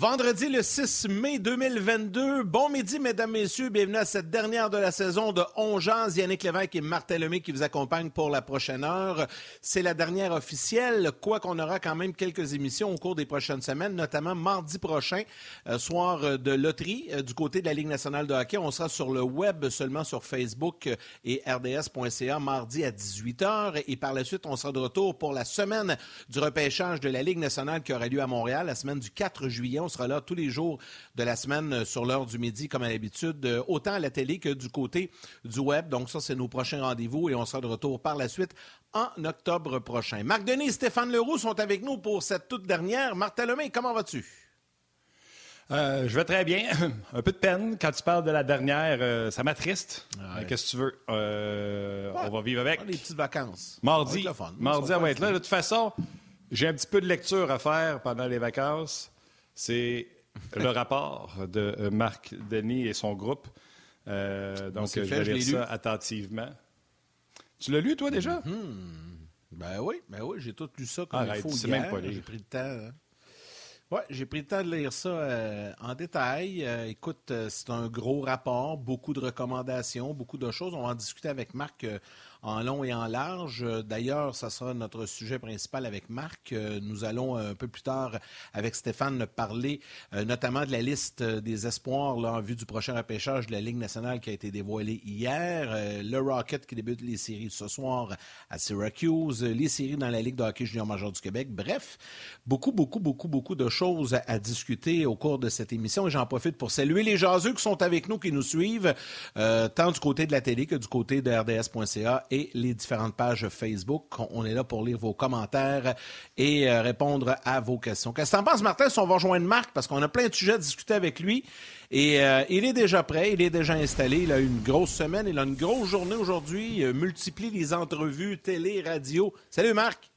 Vendredi le 6 mai 2022. Bon midi, mesdames, messieurs. Bienvenue à cette dernière de la saison de Ongeance. Yannick Lévesque et Martin Lemay qui vous accompagnent pour la prochaine heure. C'est la dernière officielle, quoi qu'on aura quand même quelques émissions au cours des prochaines semaines, notamment mardi prochain, euh, soir de loterie euh, du côté de la Ligue nationale de hockey. On sera sur le web seulement sur Facebook et rds.ca mardi à 18h. Et par la suite, on sera de retour pour la semaine du repêchage de la Ligue nationale qui aura lieu à Montréal la semaine du 4 juillet. Sera là tous les jours de la semaine euh, sur l'heure du midi, comme à l'habitude, euh, autant à la télé que du côté du web. Donc, ça, c'est nos prochains rendez-vous et on sera de retour par la suite en octobre prochain. Marc Denis et Stéphane Leroux sont avec nous pour cette toute dernière. Marc Talomé, comment vas-tu? Euh, je vais très bien. Un peu de peine quand tu parles de la dernière. ça m'attriste. Qu'est-ce que tu veux? on va vivre avec. Les petites vacances. Mardi. Mardi, on va être là. De toute façon, j'ai un petit peu de lecture à faire pendant les vacances. C'est le rapport de euh, Marc Denis et son groupe. Euh, donc, je vais lire ça attentivement. Tu l'as lu, toi, déjà? Hmm. Ben oui, ben oui, j'ai tout lu ça comme il faut pas J'ai pris le temps. Hein. Oui, j'ai pris le temps de lire ça euh, en détail. écoute, c'est un gros rapport, beaucoup de recommandations, beaucoup de choses. On va en discuter avec Marc en long et en large. D'ailleurs, ça sera notre sujet principal avec Marc. Nous allons un peu plus tard avec Stéphane parler euh, notamment de la liste des espoirs en vue du prochain repêchage de la Ligue nationale qui a été dévoilée hier. Euh, le Rocket qui débute les séries ce soir à Syracuse, les séries dans la Ligue de hockey junior major du Québec. Bref, beaucoup, beaucoup, beaucoup, beaucoup de choses à, discuter au cours de cette émission. Et j'en profite pour saluer les jaseux qui sont avec nous, qui nous suivent, euh, tant du côté de la télé que du côté de RDS.ca et les différentes pages Facebook. On est là pour lire vos commentaires et euh, répondre à vos questions. Qu'est-ce que t'en penses, Martin, si on va rejoindre Marc, parce qu'on a plein de sujets à discuter avec lui. Et euh, il est déjà prêt, il est déjà installé. Il a une grosse semaine, il a une grosse journée aujourd'hui. Il multiplie les entrevues télé, radio. Salut, Marc.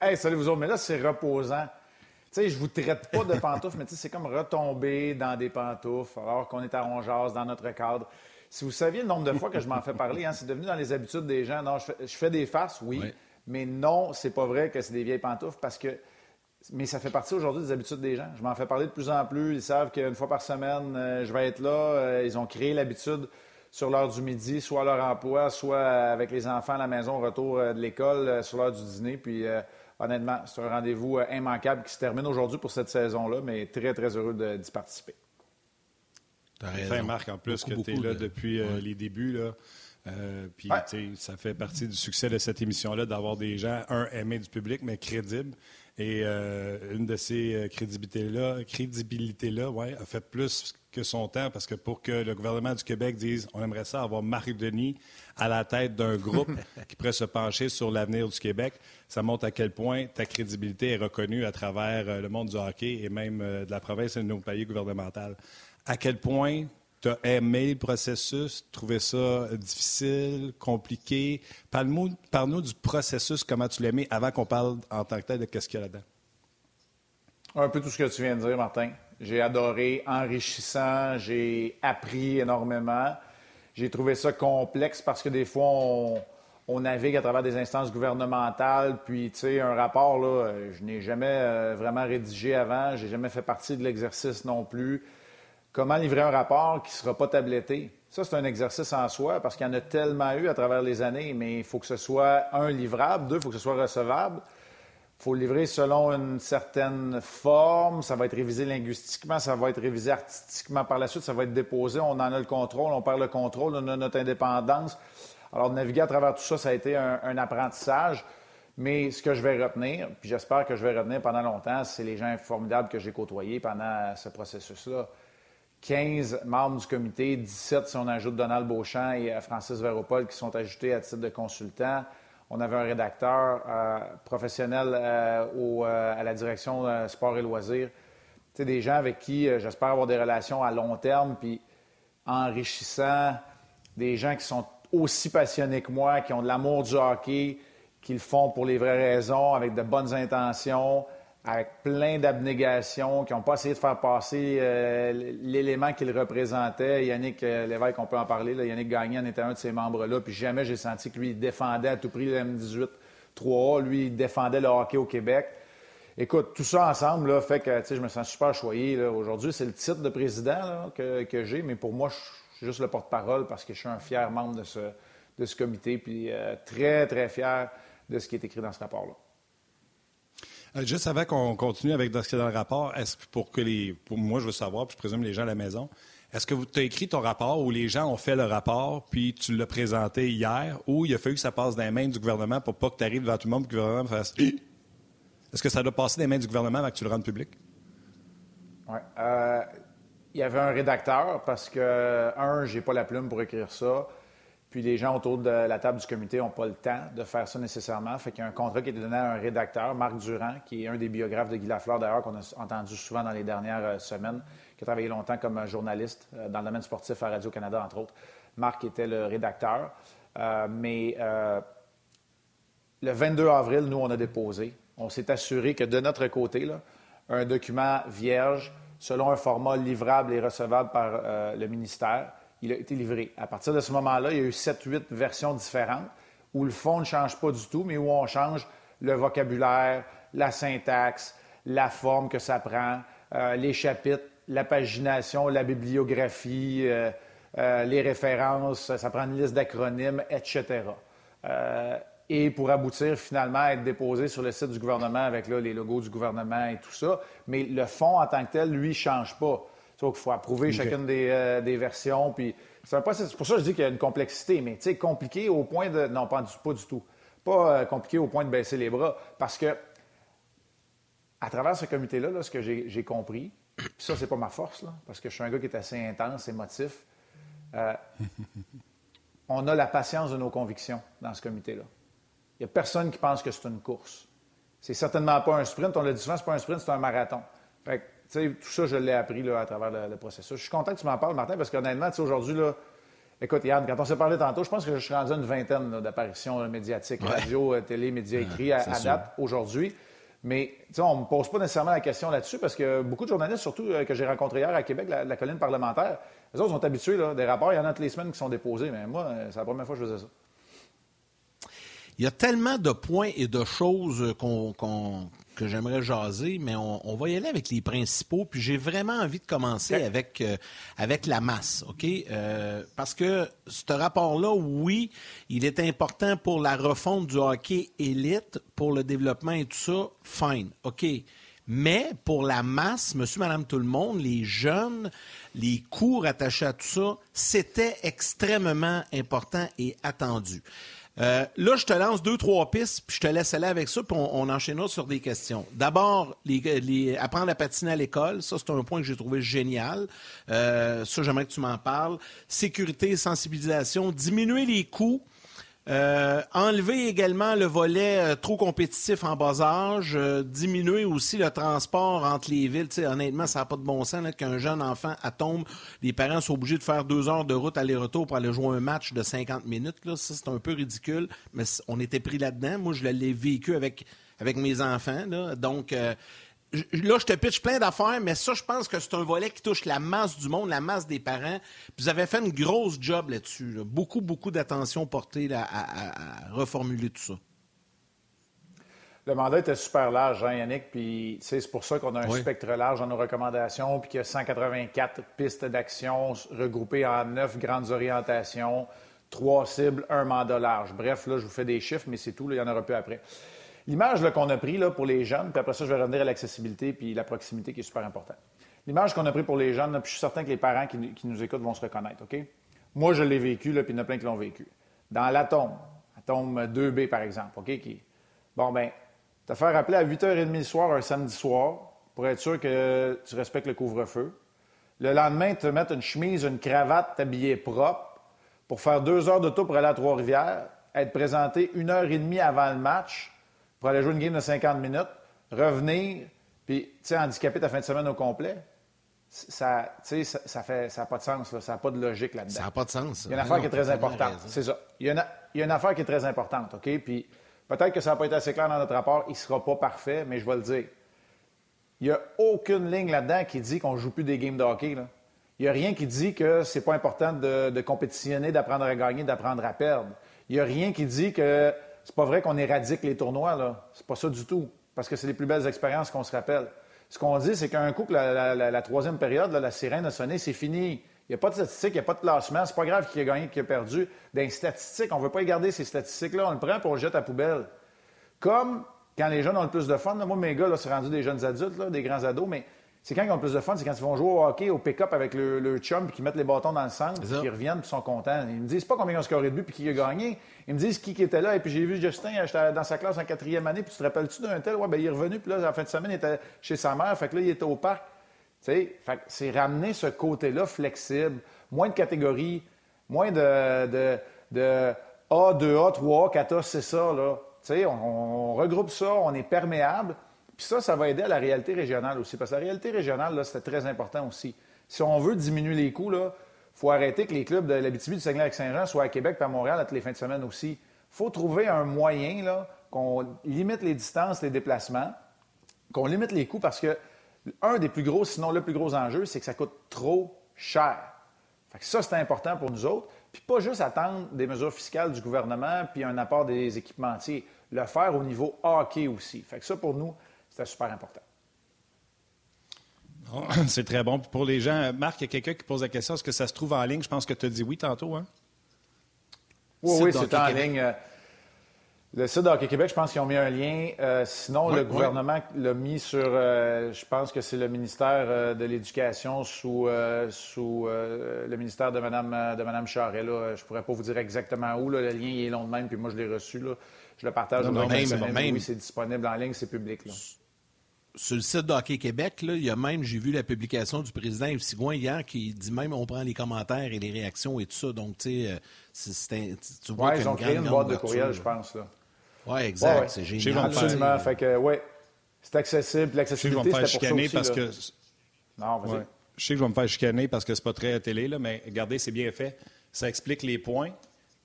Hey, salut vous autres. Mais là, c'est reposant. Tu sais, je vous traite pas de pantoufles, mais c'est comme retomber dans des pantoufles alors qu'on est à Rongeas dans notre cadre. Si vous saviez le nombre de fois que je m'en fais parler, hein, c'est devenu dans les habitudes des gens. Non, je fais, des farces, oui, mais non, c'est pas vrai que c'est des vieilles pantoufles parce que. Mais ça fait partie aujourd'hui des habitudes des gens. Je m'en fais parler de plus en plus. Ils savent qu'une fois par semaine, euh, je vais être là. Euh, ils ont créé l'habitude sur l'heure du midi, soit à leur emploi, soit avec les enfants à la maison au retour euh, de l'école, sur l'heure du dîner. Puis honnêtement, c'est un rendez-vous immanquable qui se termine aujourd'hui pour cette saison-là, mais très, très heureux d'y participer. Enfin, Marc, en plus, que tu es là depuis euh, les débuts. Là. Euh, puis, ça fait partie du succès de cette émission-là d'avoir des gens, un, aimés du public, mais crédibles. Et euh, une de ces crédibilités-là, crédibilité-là, ouais, a fait plus que son temps parce que pour que le gouvernement du Québec dise on aimerait ça avoir Marie Denis à la tête d'un groupe qui pourrait se pencher sur l'avenir du Québec, ça montre à quel point ta crédibilité est reconnue à travers le monde du hockey et même de la province et de nos pays gouvernementaux à quel point tu as aimé le processus, trouvé ça difficile, compliqué. Parle-nous du processus, comment tu l'as aimé, avant qu'on parle en tant que tel de qu'est-ce qu'il y a là-dedans. Un peu tout ce que tu viens de dire, Martin. J'ai adoré, enrichissant, j'ai appris énormément. J'ai trouvé ça complexe parce que des fois, on, navigue à travers des instances gouvernementales. Puis, tu sais, un rapport, là, je n'ai jamais euh, vraiment rédigé avant. J'ai jamais fait partie de l'exercice non plus. Comment livrer un rapport qui ne sera pas tabletté? Ça, c'est un exercice en soi parce qu'il y en a tellement eu à travers les années, mais il faut que ce soit, un, livrable, deux, il faut que ce soit recevable. Il faut le livrer selon une certaine forme. Ça va être révisé linguistiquement, ça va être révisé artistiquement par la suite, ça va être déposé. On en a le contrôle, on perd le contrôle, on a notre indépendance. Alors, naviguer à travers tout ça, ça a été un, un apprentissage. Mais ce que je vais retenir, puis j'espère que je vais retenir pendant longtemps, c'est les gens formidables que j'ai côtoyés pendant ce processus-là. 15 membres du comité, 17 si on ajoute Donald Beauchamp et euh, Francis Véropol qui sont ajoutés à titre de consultants. On avait un rédacteur euh, professionnel euh, à la direction sport et loisirs. Des gens avec qui j'espère avoir des relations à long terme, puis enrichissants, des gens qui sont aussi passionnés que moi, qui ont de l'amour du hockey, qui le font pour les vraies raisons, avec de bonnes intentions, avec plein d'abnégation, qui n'ont pas essayé de faire passer euh, l'élément qu'ils représentaient. Yannick euh, Lévesque, on peut en parler. Yannick Gagnon était un de ces membres-là. Puis jamais j'ai senti que lui, défendait à tout prix le M18 3A. Lui, il défendait le hockey au Québec. écoute, tout ça ensemble là, fait que je me sens super choyé. Aujourd'hui, c'est le titre de président que, j'ai, mais pour moi, je suis juste le porte-parole parce que je suis un fier membre de ce, de ce comité, puis euh, très, très fier de ce qui est écrit dans ce rapport-là. Euh, juste avant qu'on continue avec ce qui est dans le rapport, est-ce que pour que les. Pour moi, je veux savoir, puis je présume les gens à la maison, est-ce que tu as écrit ton rapport ou les gens ont fait le rapport, puis tu l'as présenté hier, ou il a fallu que ça passe dans les mains du gouvernement pour pas que tu arrives devant tout le monde et que le gouvernement fasse. Est-ce que ça doit passer dans les mains du gouvernement avant que tu le rendes public? Oui. Euh, il y avait un rédacteur parce que, un, j'ai pas la plume pour écrire ça. Puis les gens autour de la table du comité n'ont pas le temps de faire ça nécessairement. Fait qu'il y a un contrat qui est donné à un rédacteur, Marc Durand, qui est un des biographes de Guy Lafleur, d'ailleurs, qu'on a entendu souvent dans les dernières euh, semaines, qui a travaillé longtemps comme journaliste euh, dans le domaine sportif à Radio-Canada, entre autres. Marc était le rédacteur. Euh, mais le 22 avril, nous, on a déposé. On s'est assuré que de notre côté, un document vierge, selon un format livrable et recevable par le ministère, il a été livré. À partir de ce moment-là, il y a eu 7-8 versions différentes où le fond ne change pas du tout, mais où on change le vocabulaire, la syntaxe, la forme que ça prend, euh, les chapitres, la pagination, la bibliographie, euh, euh, les références, ça prend une liste d'acronymes, etc. et pour aboutir finalement à être déposé sur le site du gouvernement avec les logos du gouvernement et tout ça. Mais le fond en tant que tel, lui, ne change pas. Il faut approuver chacune euh, des, versions. Puis c'est pour ça que je dis qu'il y a une complexité, mais compliqué au point de. Non, pas du, pas du tout. Pas euh, compliqué au point de baisser les bras. Parce que, à travers ce comité-là, ce que j'ai compris, puis ça, c'est pas ma force, parce que je suis un gars qui est assez intense, émotif. Euh, on a la patience de nos convictions dans ce comité-là. Il n'y a personne qui pense que c'est une course. C'est certainement pas un sprint. On l'a dit souvent, c'est pas un sprint, c'est un marathon. Fait tout ça, je l'ai appris là, à travers le, processus. Je suis content que tu m'en parles, Martin, parce qu'honnêtement, aujourd'hui, là, écoute, Yann, quand on s'est parlé tantôt, je pense que je suis rendu à une vingtaine d'apparitions médiatiques, radio, euh, télé, médias écrits à, date aujourd'hui. Mais on ne me pose pas nécessairement la question là-dessus parce que beaucoup de journalistes, surtout euh, que j'ai rencontrés hier à Québec, la, colline parlementaire, les autres sont habitués, là, des rapports, il y en a toutes les semaines qui sont déposés, mais moi, euh, c'est la première fois que je faisais ça. Il y a tellement de points et de choses qu'on que j'aimerais jaser, mais on, va y aller avec les principaux. Puis j'ai vraiment envie de commencer avec, euh, avec la masse, OK? Euh, parce que ce rapport-là, oui, il est important pour la refonte du hockey élite, pour le développement et tout ça, fine, OK? Mais pour la masse, monsieur, madame, tout le monde, les jeunes, les cours attachés à tout ça, c'était extrêmement important et attendu. Euh, là, je te lance deux, trois pistes, puis je te laisse aller avec ça, puis on, enchaînera sur des questions. D'abord, apprendre à patiner à l'école, ça, c'est un point que j'ai trouvé génial. Euh, ça, j'aimerais que tu m'en parles. Sécurité, sensibilisation, diminuer les coûts. Euh, enlever également le volet euh, trop compétitif en bas âge, euh, diminuer aussi le transport entre les villes. honnêtement, ça n'a pas de bon sens qu'un jeune enfant à tombe, les parents sont obligés de faire deux heures de route aller-retour pour aller jouer un match de 50 minutes. Là. C'est un peu ridicule, mais on était pris là-dedans. Moi, je l'ai vécu avec, avec mes enfants. Donc, là, je te pitch plein d'affaires, mais ça, je pense que c'est un volet qui touche la masse du monde, la masse des parents. vous avez fait une grosse job là-dessus. Beaucoup, beaucoup d'attention portée à, reformuler tout ça. Le mandat était super large, hein, Yannick, puis c'est pour ça qu'on a un spectre large dans nos recommandations, puis qu'il y a 184 pistes d'action regroupées en neuf grandes orientations, trois cibles, un mandat large. Bref, là, je vous fais des chiffres, mais c'est tout, il y en aura peu après. L'image qu'on a pris là, pour les jeunes, puis après ça, je vais revenir à l'accessibilité puis la proximité qui est super importante. L'image qu'on a pris pour les jeunes, puis je suis certain que les parents qui, nous écoutent vont se reconnaître, OK? Moi, je l'ai vécu, puis il y en a plein qui l'ont vécu. Dans l'atome, atome 2B, par exemple, OK? Qui... Bon, ben, te faire appeler à 8h30 le soir, un samedi soir, pour être sûr que tu respectes le couvre-feu. Le lendemain, te mettre une chemise, une cravate, t'habiller propre, pour faire deux heures de tour pour aller à Trois-Rivières, être présenté une heure et demie avant le match, pour aller jouer une game de 50 minutes, revenir, puis, tu sais, handicapé ta fin de semaine au complet, ça, ça, ça fait, ça n'a pas de sens, ça n'a pas de logique là-dedans. Ça n'a pas de sens. Il y a une affaire qui est très importante. C'est ça. Il y, a une, il y, a une, affaire qui est très importante, OK? Puis peut-être que ça n'a pas été assez clair dans notre rapport. Il ne sera pas parfait, mais je vais le dire. Il n'y a aucune ligne là-dedans qui dit qu'on ne joue plus des games de hockey. Là. Il n'y a rien qui dit que c'est pas important de, de compétitionner, d'apprendre à gagner, d'apprendre à perdre. Il n'y a rien qui dit que c'est pas vrai qu'on éradique les tournois, là. C'est pas ça du tout. parce que c'est les plus belles expériences qu'on se rappelle. Ce qu'on dit, c'est qu'un coup la, troisième période, la sirène a sonné, c'est fini. Il n'y a pas de statistiques, il n'y a pas de classement. C'est pas grave qui a gagné, qui a perdu. Dans les statistiques, on ne veut pas garder ces statistiques-là. On le prend on le jette à poubelle. Comme quand les jeunes ont le plus de fun. moi, mes gars, là, c'est rendu des jeunes adultes, des grands ados, mais c'est quand ils ont le plus de fun, c'est quand ils vont jouer au hockey, au pick-up avec le, chum, puis qu'ils mettent les bâtons dans le centre, puis qu'ils reviennent, puis sont contents. Ils me disent pas combien ils ont scoré de but, puis qui a gagné. Ils me disent qui, était là. Et puis j'ai vu Justin, j'étais dans sa classe en quatrième année, puis tu te rappelles-tu d'un tel? Ouais, ben il est revenu, puis là, en fin de semaine, il était chez sa mère, fait que là, il était au parc. Tu sais, c'est ramener ce côté-là flexible, moins de catégories, moins de, de, de A, 2A, 3A, 4A, c'est ça, là. Tu sais, on, regroupe ça, on est perméable. Puis ça, ça va aider à la réalité régionale aussi. Parce que la réalité régionale, c'était très important aussi. Si on veut diminuer les coûts, il faut arrêter que les clubs de l'Abitibi, du Saguenay-Lac-Saint-Jean soient à Québec et à Montréal toutes les fins de semaine aussi. Il faut trouver un moyen là, qu'on limite les distances, les déplacements, qu'on limite les coûts parce que un des plus gros, sinon le plus gros enjeu, c'est que ça coûte trop cher. Fait que ça, c'est important pour nous autres. Puis pas juste attendre des mesures fiscales du gouvernement puis un apport des équipementiers. Le faire au niveau hockey aussi. Fait que ça, pour nous, c'était super important. C'est très bon. pour les gens, Marc, il y a quelqu'un qui pose la question est-ce que ça se trouve en ligne? Je pense que tu as dit oui tantôt. Hein? Oui, oui, c'est en ligne. Euh, le site d'Hockey Québec, je pense qu'ils ont mis un lien. Euh, sinon, le gouvernement l'a mis sur, euh, je pense que c'est le ministère de l'Éducation sous, sous le ministère de Mme, de Madame Charret. Je ne pourrais pas vous dire exactement où. Le lien il est long de même, puis moi, je l'ai reçu. Là. Je le partage non, même, Oui, c'est disponible en ligne, c'est public. Là. Sur le site d'Hockey Québec, là, il y a même, j'ai vu la publication du président Yves Sigouin hier qui dit même on prend les commentaires et les réactions et tout ça. Donc, tu sais, euh, tu vois ouais, ils ont créé une boîte de courriel, je pense. Oui, exact. C'est génial. Absolument. Fait que, ouais, c'est accessible. L'accessibilité, c'est pour ça parce que... Non, vas-y. Je sais que je vais me faire chicaner parce que c'est pas très à télé, là, mais regardez, c'est bien fait. Ça explique les points,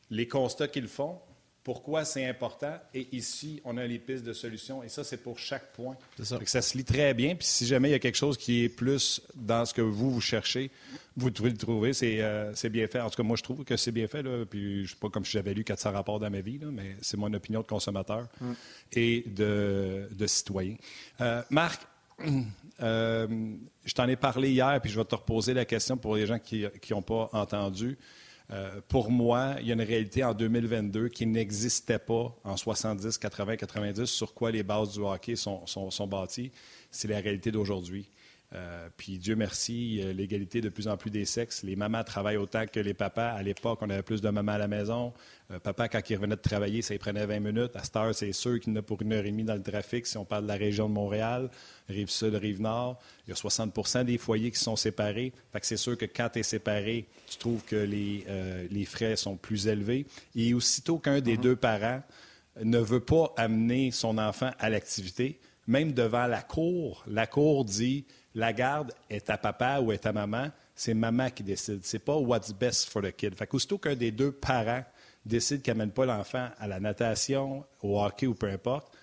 les constats qu'ils font, pourquoi c'est important. Et ici, on a les pistes de solutions. Et ça, c'est pour chaque point. Ça. ça. se lit très bien. Puis si jamais il y a quelque chose qui est plus dans ce que vous, vous cherchez, vous pouvez le trouver. Euh, c'est bien fait. En tout cas, moi, je trouve que c'est bien fait. Là. Puis je ne sais pas comme si j'avais lu 400 rapports dans ma vie, là, mais c'est mon opinion de consommateur mm. et de, de citoyen. Euh, Marc, euh, je t'en ai parlé hier, puis je vais te reposer la question pour les gens qui n'ont pas entendu. Euh, pour moi, il y a une réalité en 2022 qui n'existait pas en 70, 80, 90, sur quoi les bases du hockey sont, sont, bâties. C'est la réalité d'aujourd'hui. Euh, puis Dieu merci, l'égalité de plus en plus des sexes. Les mamans travaillent autant que les papas. À l'époque, on avait plus de mamans à la maison. Euh, papa, quand il revenait de travailler, ça y prenait 20 minutes. À cette heure, c'est sûr qu'il en a pour une heure et demie dans le trafic si on parle de la région de Montréal, rive sud, rive nord. Il y a 60% des foyers qui sont séparés. Fait que c'est sûr que quand tu es séparé, tu trouves que les, euh, les, frais sont plus élevés. Et aussitôt qu'un des mm-hmm. deux parents ne veut pas amener son enfant à l'activité, même devant la cour, la cour dit la garde est à papa ou est à maman, c'est maman qui décide. C'est pas what's best for the kid. Fait qu'aussitôt qu'un des deux parents décide qu'il n'amène pas l'enfant à la natation, au hockey ou peu importe,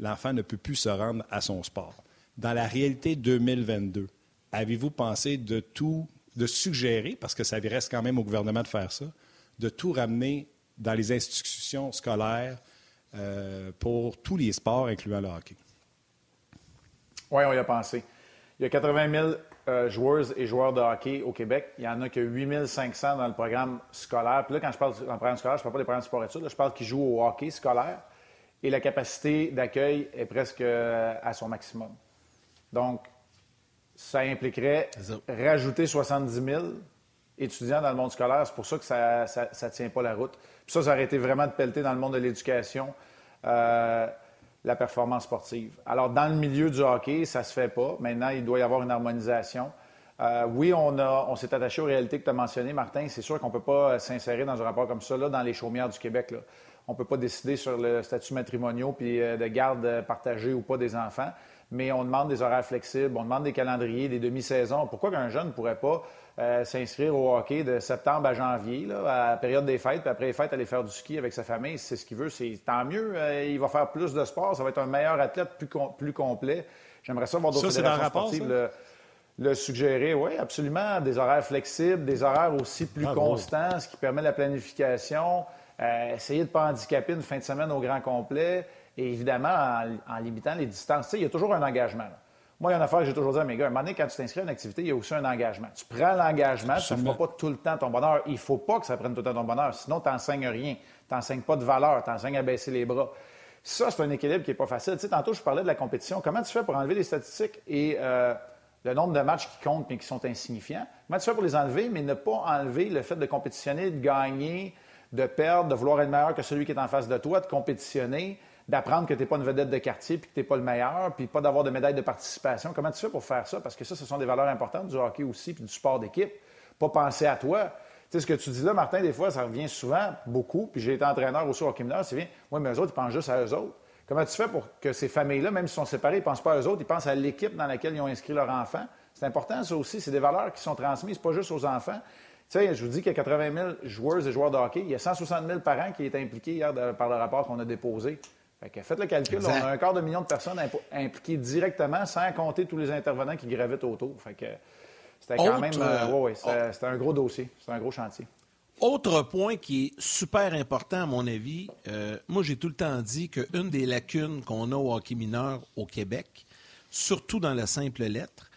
l'enfant ne peut plus se rendre à son sport. Dans la réalité 2022, avez-vous pensé de tout, de suggérer, parce que ça reste quand même au gouvernement de faire ça, de tout ramener dans les institutions scolaires euh, pour tous les sports, incluant le hockey? Oui, on y a pensé. Il y a 80 000 euh, joueuses et joueurs de hockey au Québec. Il y en a que 8 500 dans le programme scolaire. Puis là, quand je parle dans le programme scolaire, je ne parle pas des programmes sport études, je parle qui jouent au hockey scolaire. Et la capacité d'accueil est presque euh, à son maximum. Donc, ça impliquerait rajouter 70 000 étudiants dans le monde scolaire. C'est pour ça que ça ne tient pas la route. Puis ça, ça aurait été vraiment de pelleter dans le monde de l'éducation. Euh, la performance sportive. Alors, dans le milieu du hockey, ça ne se fait pas. Maintenant, il doit y avoir une harmonisation. Euh, oui, on, s'est attaché aux réalités que tu as mentionnées, Martin. C'est sûr qu'on ne peut pas s'insérer dans un rapport comme ça là, dans les chaumières du Québec. On ne peut pas décider sur le statut matrimonial puis euh, de garde partagée ou pas des enfants. Mais on demande des horaires flexibles, on demande des calendriers, des demi-saisons. Pourquoi qu'un jeune ne pourrait pas euh, s'inscrire au hockey de septembre à janvier, à la période des fêtes, puis après les fêtes, aller faire du ski avec sa famille, c'est ce qu'il veut, c'est tant mieux. Euh, il va faire plus de sport, ça va être un meilleur athlète plus, plus complet. J'aimerais ça voir d'autres fédérations sportives le, le, suggérer. Oui, absolument. Des horaires flexibles, des horaires aussi plus ah, constants, ce qui permet la planification. Euh, essayer de ne pas handicaper une fin de semaine au grand complet. Et évidemment, en, limitant les distances, il y a toujours un engagement. Moi, il y a une affaire que j'ai toujours dit à mes gars. À un moment donné, quand tu t'inscris à une activité, il y a aussi un engagement. Tu prends l'engagement, ça ne fera pas tout le temps ton bonheur. Il ne faut pas que ça prenne tout le temps ton bonheur. Sinon, tu n'enseignes rien. Tu n'enseignes pas de valeur. Tu enseignes à baisser les bras. Ça, c'est un équilibre qui n'est pas facile. Tu sais, tantôt, je parlais de la compétition. Comment tu fais pour enlever les statistiques et euh, le nombre de matchs qui comptent mais qui sont insignifiants? Comment tu fais pour les enlever, mais ne pas enlever le fait de compétitionner, de gagner, de perdre, de vouloir être meilleur que celui qui est en face de toi, de compétitionner? D'apprendre que tu n'es pas une vedette de quartier, puis que tu n'es pas le meilleur, puis pas d'avoir de médaille de participation. Comment tu fais pour faire ça? Parce que ça, ce sont des valeurs importantes du hockey aussi, puis du sport d'équipe. Pas penser à toi. Tu sais, ce que tu dis là, Martin, des fois, ça revient souvent, beaucoup, puis j'ai été entraîneur aussi au hockey mineur, c'est bien, oui, mais eux autres, ils pensent juste à eux autres. Comment tu fais pour que ces familles-là, même s'ils sont séparés, ils ne pensent pas à eux autres, ils pensent à l'équipe dans laquelle ils ont inscrit leur enfant? C'est important, ça aussi. C'est des valeurs qui sont transmises, pas juste aux enfants. Tu sais, je vous dis qu'il y a 80 000 joueurs et joueurs de hockey. Il y a 160 000 parents qui étaient impliqués hier par le rapport qu'on a déposé faites le calcul, on a un quart de million de personnes impliquées directement, sans compter tous les intervenants qui gravitent autour. Fait que c'était quand même, euh, euh, c'était un gros dossier, c'était un gros chantier. Autre point qui est super important à mon avis, euh, moi j'ai tout le temps dit qu'une des lacunes qu'on a au hockey mineur au Québec, surtout dans la simple lettre,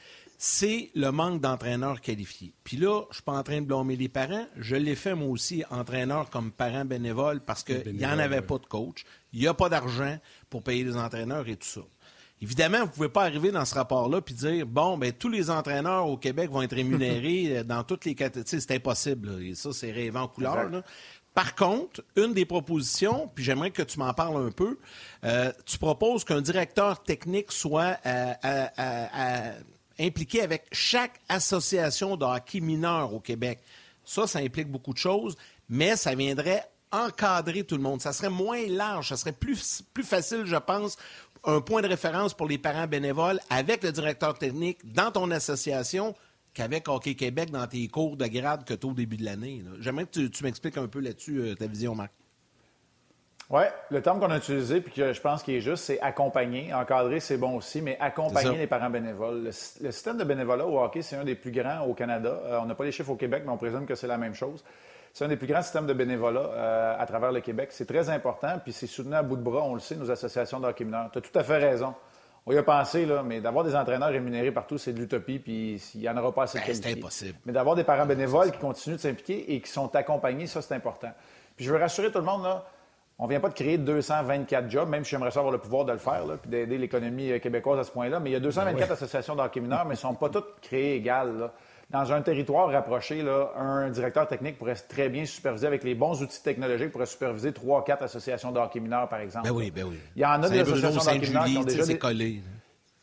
c'est le manque d'entraîneurs qualifiés. Puis là, je ne suis pas en train de blâmer les parents. Je l'ai fait moi aussi, entraîneur comme parent bénévole, parce qu'il n'y en avait pas de coach. Il n'y a pas d'argent pour payer les entraîneurs et tout ça. Évidemment, vous ne pouvez pas arriver dans ce rapport-là et dire bon, ben tous les entraîneurs au Québec vont être rémunérés euh, dans toutes les catégories. C'est impossible. Et ça, c'est rêvant en couleur. Par contre, une des propositions, puis j'aimerais que tu m'en parles un peu, euh, tu proposes qu'un directeur technique soit à, à, impliqué avec chaque association de hockey mineur au Québec. Ça, ça implique beaucoup de choses, mais ça viendrait encadrer tout le monde. Ça serait moins large, ça serait plus, facile, je pense, un point de référence pour les parents bénévoles avec le directeur technique dans ton association qu'avec Hockey Québec dans tes cours de grade que tu au début de l'année. J'aimerais que tu, m'expliques un peu là-dessus euh, ta vision, Marc. Oui, le terme qu'on a utilisé, puis que je pense qu'il est juste, c'est accompagner. Encadrer, c'est bon aussi, mais accompagner les parents bénévoles. Le, système de bénévolat au hockey, c'est un des plus grands au Canada. Euh, on n'a pas les chiffres au Québec, mais on présume que c'est la même chose. C'est un des plus grands systèmes de bénévolat euh, à travers le Québec. C'est très important, puis c'est soutenu à bout de bras, on le sait, nos associations de hockey mineur. Tu as tout à fait raison. On y a pensé, là, mais d'avoir des entraîneurs rémunérés partout, c'est de l'utopie, puis il n'y en aura pas assez de ben, C'est impossible. Mais d'avoir des parents bénévoles qui continuent de s'impliquer et qui sont accompagnés, ça, c'est important. Puis je veux rassurer tout le monde, là, on ne vient pas de créer 224 jobs, même si j'aimerais avoir le pouvoir de le faire, puis d'aider l'économie euh, québécoise à ce point-là. Mais il y a 224 ben associations d'hockey mineur, mais elles ne sont pas toutes créées égales. Dans un territoire rapproché, là, un directeur technique pourrait très bien superviser avec les bons outils technologiques, pourrait superviser trois, quatre associations d'hockey mineur, par exemple. Ben oui, ben oui. Il y en a des associations d'hockey mineur qui ont déjà des... collé.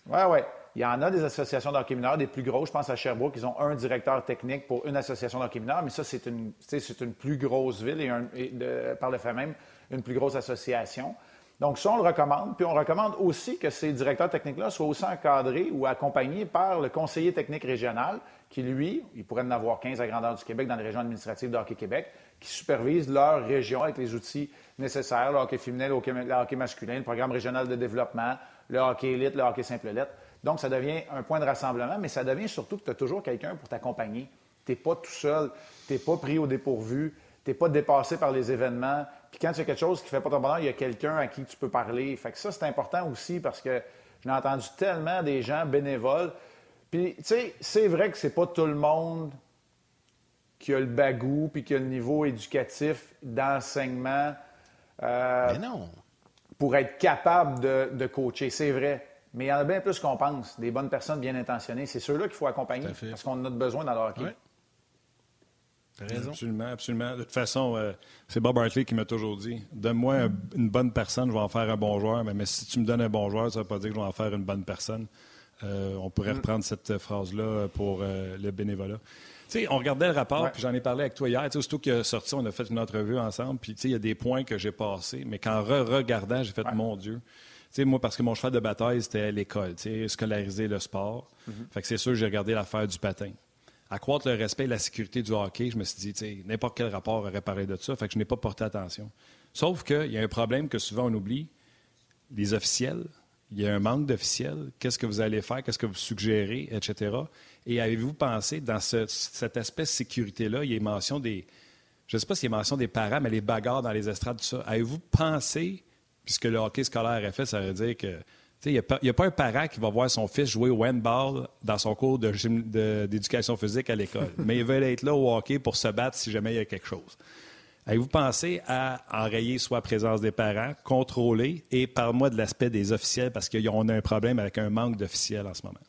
Oui, oui. Il y en a des associations d'hockey mineur, des plus grosses. Je pense à Sherbrooke, ils ont un directeur technique pour une association d'hockey mineur, mais ça, c'est une, c'est une plus grosse ville et, par le fait même, une plus grosse association. Donc, ça, on le recommande. Puis, on recommande aussi que ces directeurs techniques-là soient aussi encadrés ou accompagnés par le conseiller technique régional, qui, lui, il pourrait en avoir 15 à grandeur du Québec dans les régions administratives de Hockey Québec, qui supervise leur région avec les outils nécessaires, le hockey féminin, le hockey, masculin, le programme régional de développement, le hockey élite, le hockey simple lettre. Donc, ça devient un point de rassemblement, mais ça devient surtout que tu as toujours quelqu'un pour t'accompagner. Tu n'es pas tout seul, tu n'es pas pris au dépourvu, tu n'es pas dépassé par les événements. Puis quand tu as quelque chose qui ne fait pas ton bonheur, il y a quelqu'un à qui tu peux parler. Fait que ça, c'est important aussi parce que j'ai entendu tellement des gens bénévoles. Puis, tu sais, c'est vrai que c'est pas tout le monde qui a le bagou puis qui a le niveau éducatif d'enseignement. Euh, non. Pour être capable de, coacher, c'est vrai. Mais il y en a bien plus qu'on pense, des bonnes personnes bien intentionnées. C'est ceux-là qu'il faut accompagner parce qu'on en a besoin dans leur Absolument, absolument. De toute façon, euh, c'est Bob Hartley qui m'a toujours dit Donne-moi une bonne personne, je vais en faire un bon joueur. Mais, si tu me donnes un bon joueur, ça ne veut pas dire que je vais en faire une bonne personne. Euh, on pourrait mm. reprendre cette phrase-là pour euh, le bénévolat. on regardait le rapport, puis j'en ai parlé avec toi hier. Aussitôt qu'il est sorti, on a fait une entrevue ensemble. Puis il y a des points que j'ai passés, mais qu'en re-regardant, j'ai fait Mon Dieu. sais, moi, parce que mon cheval de bataille, c'était l'école, scolariser le sport. Mm-hmm. Fait que c'est sûr, j'ai regardé l'affaire du patin accroître le respect et la sécurité du hockey, je me suis dit, n'importe quel rapport aurait parlé de ça, fait que je n'ai pas porté attention. Sauf qu'il y a un problème que souvent on oublie, les officiels, il y a un manque d'officiels, qu'est-ce que vous allez faire, qu'est-ce que vous suggérez, etc. Et avez-vous pensé, dans cet aspect sécurité-là, il y a mention des, je ne sais pas s'il y a mention des parents, mais les bagarres dans les estrades, tout ça, avez-vous pensé Puis ce que le hockey scolaire a fait, ça veut dire que il n'y a, pas un parent qui va voir son fils jouer au handball dans son cours d'éducation physique à l'école, mais il veut être là au hockey pour se battre si jamais il y a quelque chose. Avez-vous pensé à enrayer soit la présence des parents, contrôler, et parle-moi de l'aspect des officiels, parce qu'on a un problème avec un manque d'officiels en ce moment?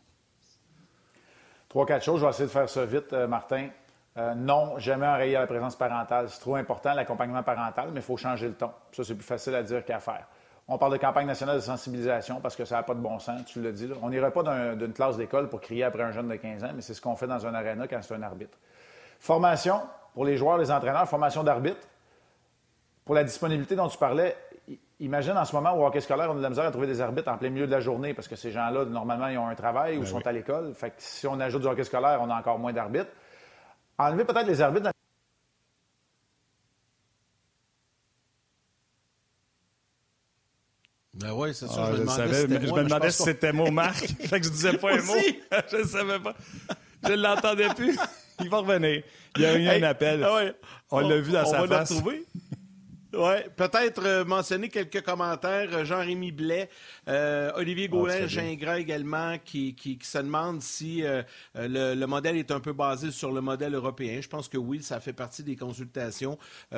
Trois, quatre choses. Je vais essayer de faire ça vite, euh, Martin. Euh, non, jamais enrayer la présence parentale. C'est trop important, l'accompagnement parental, mais il faut changer le ton. Ça, c'est plus facile à dire qu'à faire. On parle de campagne nationale de sensibilisation parce que ça n'a pas de bon sens, tu l'as dit. On n'irait pas d'une classe d'école pour crier après un jeune de 15 ans, mais c'est ce qu'on fait dans un aréna quand c'est un arbitre. Formation pour les joueurs, les entraîneurs, formation d'arbitre. Pour la disponibilité dont tu parlais, imagine en ce moment au hockey scolaire, on a de la misère à trouver des arbitres en plein milieu de la journée parce que ces gens-là, normalement, ils ont un travail ou ben sont à l'école. Fait que si on ajoute du hockey scolaire, on a encore moins d'arbitres. Enlever peut-être les arbitres dans Ben oui, c'est ça. Ah, je, me demandais, si c'était mot Marc. fait que je disais pas un mot. je ne savais pas. Je ne l'entendais plus. Il va revenir. Il y a eu un appel. Ah on l'a vu dans sa face. Va le oui, peut-être euh, mentionner quelques commentaires. Euh, Jean-Rémy Blais, euh, Olivier ah, Gaulin, Gingras également, qui, qui, se demandent si le, modèle est un peu basé sur le modèle européen. Je pense que oui, ça fait partie des consultations.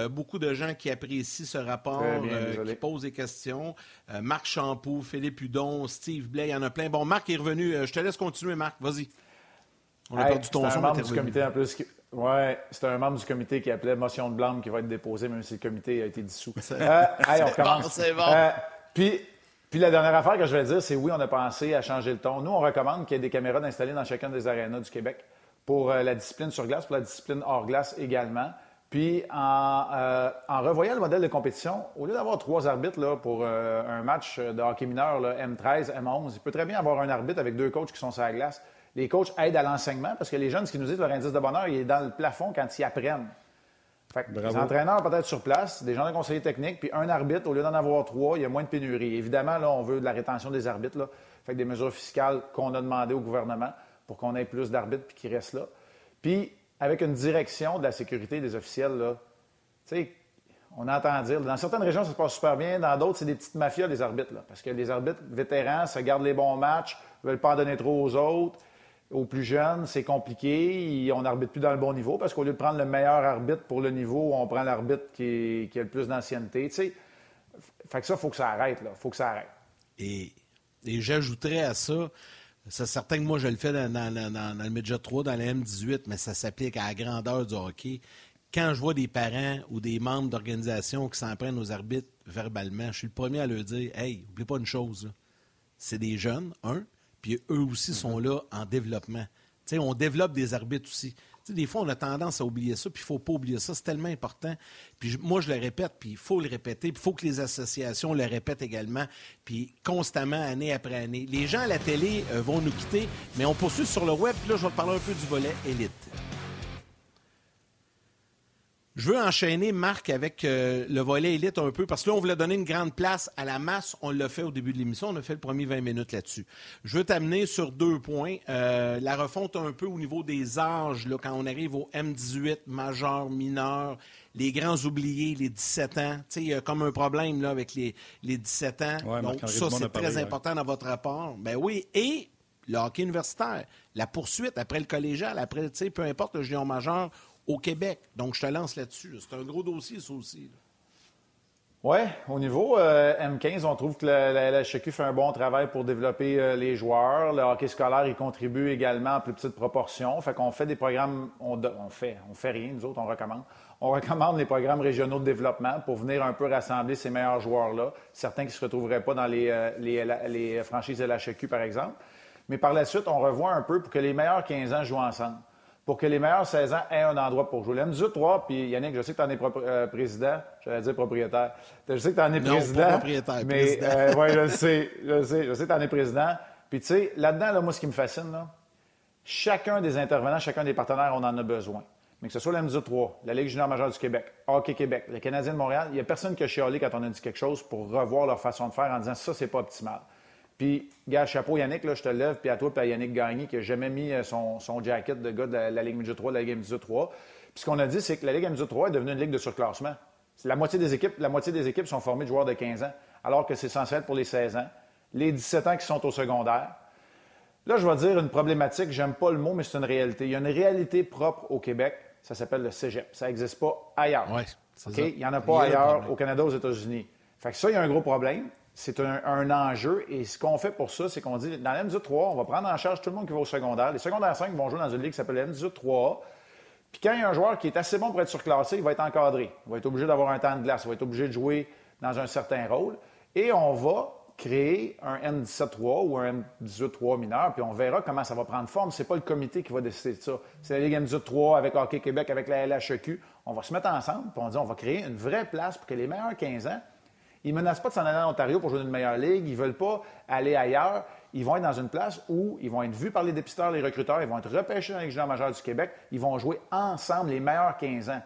beaucoup de gens qui apprécient ce rapport, qui posent des questions. Marc Champoux, Philippe Hudon, Steve Blais, il y en a plein. Bon, Marc est revenu. je te laisse continuer, Marc. Vas-y. On a perdu ton son. du comité en plus. Oui, c'est un membre du comité qui appelait motion de blâme qui va être déposée, même si le comité a été dissous. Euh, allez, on commence. c'est bon. Euh, puis, puis la dernière affaire que je vais dire, c'est oui, on a pensé à changer le ton. Nous, on recommande qu'il y ait des caméras installées dans chacun des arénas du Québec pour euh, la discipline sur glace, pour la discipline hors glace également. Puis, en, revoyant le modèle de compétition, au lieu d'avoir trois arbitres là, pour un match de hockey mineur, M13, M11, il peut très bien avoir un arbitre avec deux coachs qui sont sur la glace les coachs aident à l'enseignement parce que les jeunes, ce qu'ils nous disent, leur indice de bonheur, il est dans le plafond quand ils apprennent. Fait les entraîneurs peut-être sur place, des gens de conseiller technique, puis un arbitre, au lieu d'en avoir trois, il y a moins de pénurie. Évidemment, là, on veut de la rétention des arbitres, là. Fait des mesures fiscales qu'on a demandées au gouvernement pour qu'on ait plus d'arbitres puis qu'ils restent là. Puis, avec une direction de la sécurité des officiels, là, tu sais, on entend dire, dans certaines régions, ça se passe super bien, dans d'autres, c'est des petites mafias, les arbitres, là, parce que les arbitres vétérans se gardent les bons matchs, ne veulent pas en donner trop aux autres aux plus jeunes, c'est compliqué. On n'arbitre plus dans le bon niveau parce qu'au lieu de prendre le meilleur arbitre pour le niveau, on prend l'arbitre qui, a le plus d'ancienneté. Fait que ça, il faut que ça arrête. Il faut que ça arrête. Et, j'ajouterais à ça, c'est certain que moi, je le fais dans, dans, le Midget 3, dans la M18, mais ça s'applique à la grandeur du hockey. Quand je vois des parents ou des membres d'organisations qui s'en prennent aux arbitres verbalement, je suis le premier à leur dire Hey, n'oubliez pas une chose, c'est des jeunes, un, puis eux aussi sont là en développement. sais, on développe des arbitres aussi. sais, des fois, on a tendance à oublier ça, puis il ne faut pas oublier ça. C'est tellement important. Puis moi, je le répète, puis il faut le répéter. Puis il faut que les associations le répètent également, puis constamment, année après année. Les gens à la télé euh, vont nous quitter, mais on poursuit sur le web. Puis là, je vais te parler un peu du volet élite. Je veux enchaîner, Marc, avec euh, le volet élite un peu, parce que là, on voulait donner une grande place à la masse. On l'a fait au début de l'émission. On a fait le premier 20 minutes là-dessus. Je veux t'amener sur deux points. Euh, la refonte un peu au niveau des âges, là, quand on arrive au M18, majeur, mineur, les grands oubliés, les 17 ans. Tu sais, il y a comme un problème là, avec les, les 17 ans. Donc, ça, c'est très important dans votre rapport. Ben oui. Et le hockey universitaire, la poursuite après le collégial, après, tu sais, peu importe le junior majeur au Québec. Donc, je te lance là-dessus. C'est un gros dossier, ça aussi. Oui, au niveau euh, M15, on trouve que la, la, fait un bon travail pour développer euh, les joueurs. Le hockey scolaire, il contribue également en plus petite proportion. Fait qu'on fait des programmes, on, fait, on fait rien, nous autres, on recommande. On recommande les programmes régionaux de développement pour venir un peu rassembler ces meilleurs joueurs-là, certains qui ne se retrouveraient pas dans les, euh, les, franchises LHQ, par exemple. Mais par la suite, on revoit un peu pour que les meilleurs 15 ans jouent ensemble pour que les meilleurs 16 ans aient un endroit pour jouer. Le 3, puis Yannick, je sais que tu en es euh, président, j'allais dire propriétaire. Je sais que tu en es non, président. Pas propriétaire, mais euh, oui, je le sais, je sais, je sais que tu en es président. Puis tu sais, là-dedans, là, moi, ce qui me fascine, là, chacun des intervenants, chacun des partenaires, on en a besoin. Mais que ce soit le 3, la Ligue junior majeure du Québec, Hockey Québec, le Canadien de Montréal, il n'y a personne qui a chialé quand on a dit quelque chose pour revoir leur façon de faire en disant ça, c'est pas optimal. Puis, gars, chapeau Yannick, là, je te lève, puis à toi, puis à Yannick Gagné, qui n'a jamais mis euh, son, son, jacket de gars de la, Ligue Midget 3, de la Ligue Midget 3. Puis ce qu'on a dit, c'est que la Ligue Midget 3 est devenue une ligue de surclassement. La moitié des équipes, la moitié des équipes sont formées de joueurs de 15 ans. alors que c'est censé être pour les 16 ans, les 17 ans qui sont au secondaire. Là, je vais dire une problématique, j'aime pas le mot, mais c'est une réalité. Il y a une réalité propre au Québec, ça s'appelle le cégep. Ça n'existe pas ailleurs. Ouais, Il n'y en a pas ailleurs au Canada, aux États-Unis. Fait que ça, il y a un gros problème. C'est un, enjeu. Et ce qu'on fait pour ça, c'est qu'on dit, dans la 3 on va prendre en charge tout le monde qui va au secondaire. Les secondaires 5 vont jouer dans une ligue qui s'appelle la 3 Puis quand il y a un joueur qui est assez bon pour être surclassé, il va être encadré. Il va être obligé d'avoir un temps de glace. Il va être obligé de jouer dans un certain rôle. Et on va créer un M17-3 ou un M18-3 mineur, puis on verra comment ça va prendre forme. Ce n'est pas le comité qui va décider de ça. C'est la Ligue M18-3 avec Hockey Québec, avec la LHEQ. On va se mettre ensemble, puis on dit on va créer une vraie place pour que les meilleurs 15 ans ils menacent pas de s'en aller en Ontario pour jouer dans une meilleure ligue. Ils veulent pas aller ailleurs. Ils vont être dans une place où ils vont être vus par les dépisteurs, les recruteurs. Ils vont être repêchés dans les juniors majeurs du Québec. Ils vont jouer ensemble les meilleurs 15 ans.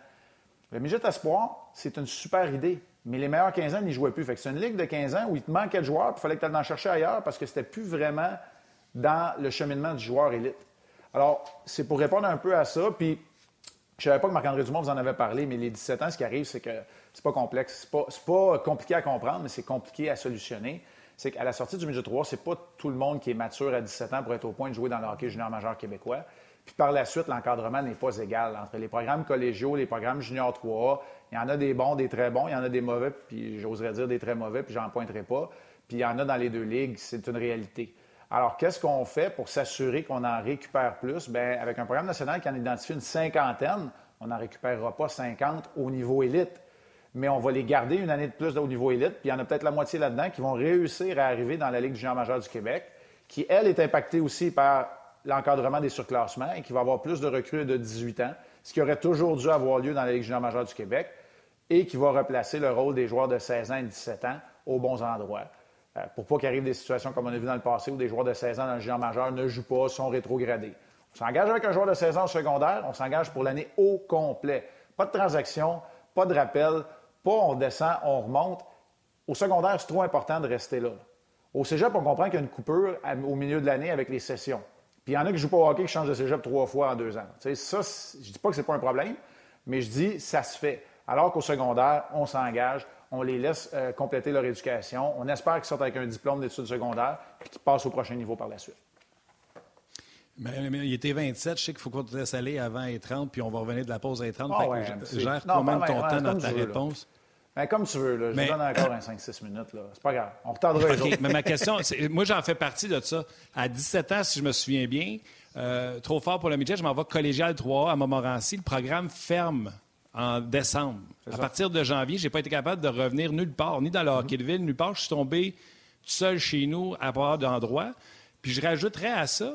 Le midget espoir, c'est une super idée. Mais les meilleurs 15 ans n'y jouaient plus. Fait que c'est une ligue de 15 ans où il te manquait de joueurs. Il fallait que tu en chercher ailleurs parce que c'était plus vraiment dans le cheminement du joueur élite. Alors, c'est pour répondre un peu à ça. Puis, je savais pas que Marc-André Dumont vous en avait parlé, mais les 17 ans, ce qui arrive, c'est que c'est pas complexe. C'est pas, pas compliqué à comprendre, mais c'est compliqué à solutionner. C'est qu'à la sortie du milieu 3, c'est pas tout le monde qui est mature à 17 ans pour être au point de jouer dans le hockey junior majeur québécois. Puis par la suite, l'encadrement n'est pas égal entre les programmes collégiaux, les programmes junior 3A. Il y en a des bons, des très bons, il y en a des mauvais, puis j'oserais dire des très mauvais, puis j'en pointerai pas. Puis il y en a dans les deux ligues, c'est une réalité. Alors, qu'est-ce qu'on fait pour s'assurer qu'on en récupère plus? Bien, avec un programme national qui en identifie une cinquantaine, on n'en récupérera pas 50 au niveau élite mais on va les garder une année de plus au niveau élite. Puis il y en a peut-être la moitié là-dedans qui vont réussir à arriver dans la Ligue junior majeure du Québec, qui, elle, est impactée aussi par l'encadrement des surclassements et qui va avoir plus de recrues de 18 ans, ce qui aurait toujours dû avoir lieu dans la Ligue junior majeure du Québec, et qui va replacer le rôle des joueurs de 16 ans et 17 ans aux bons endroits. Euh, pour pas qu'il des situations comme on a vu dans le passé où des joueurs de 16 ans dans le junior majeur ne jouent pas, sont rétrogradés. On s'engage avec un joueur de 16 ans au secondaire, on s'engage pour l'année au complet. Pas de transaction, pas de rappel, pas on descend, on remonte. Au secondaire, c'est trop important de rester là. Au cégep, on comprend qu'il y a une coupure au milieu de l'année avec les sessions. Puis il y en a qui jouent pas au hockey qui changent de cégep trois fois en deux ans. ça, je ne dis pas que ce n'est pas un problème, mais je dis ça se fait. Alors qu'au secondaire, on s'engage, on les laisse euh, compléter leur éducation, on espère qu'ils sortent avec un diplôme d'études secondaires puis qu'ils passent au prochain niveau par la suite. Mais, il était 27. Je sais qu'il faut qu'on te laisse aller avant les 30, puis on va revenir de la pause à 30. Ah gère toi-même ton temps dans ta réponse. Ben, comme tu veux, là. je mais... donne encore un 5-6 minutes. C'est pas grave. On retardera les autres. Mais ma question, moi, j'en fais partie de ça. À 17 ans, si je me souviens bien, euh, trop fort pour le midget, je m'en vais collégial 3 à Montmorency. Le programme ferme en décembre. À partir de janvier, je n'ai pas été capable de revenir nulle part, ni dans le hockey de ville, nulle part. Je suis tombé tout seul chez nous à part d'endroit. Puis je rajouterais à ça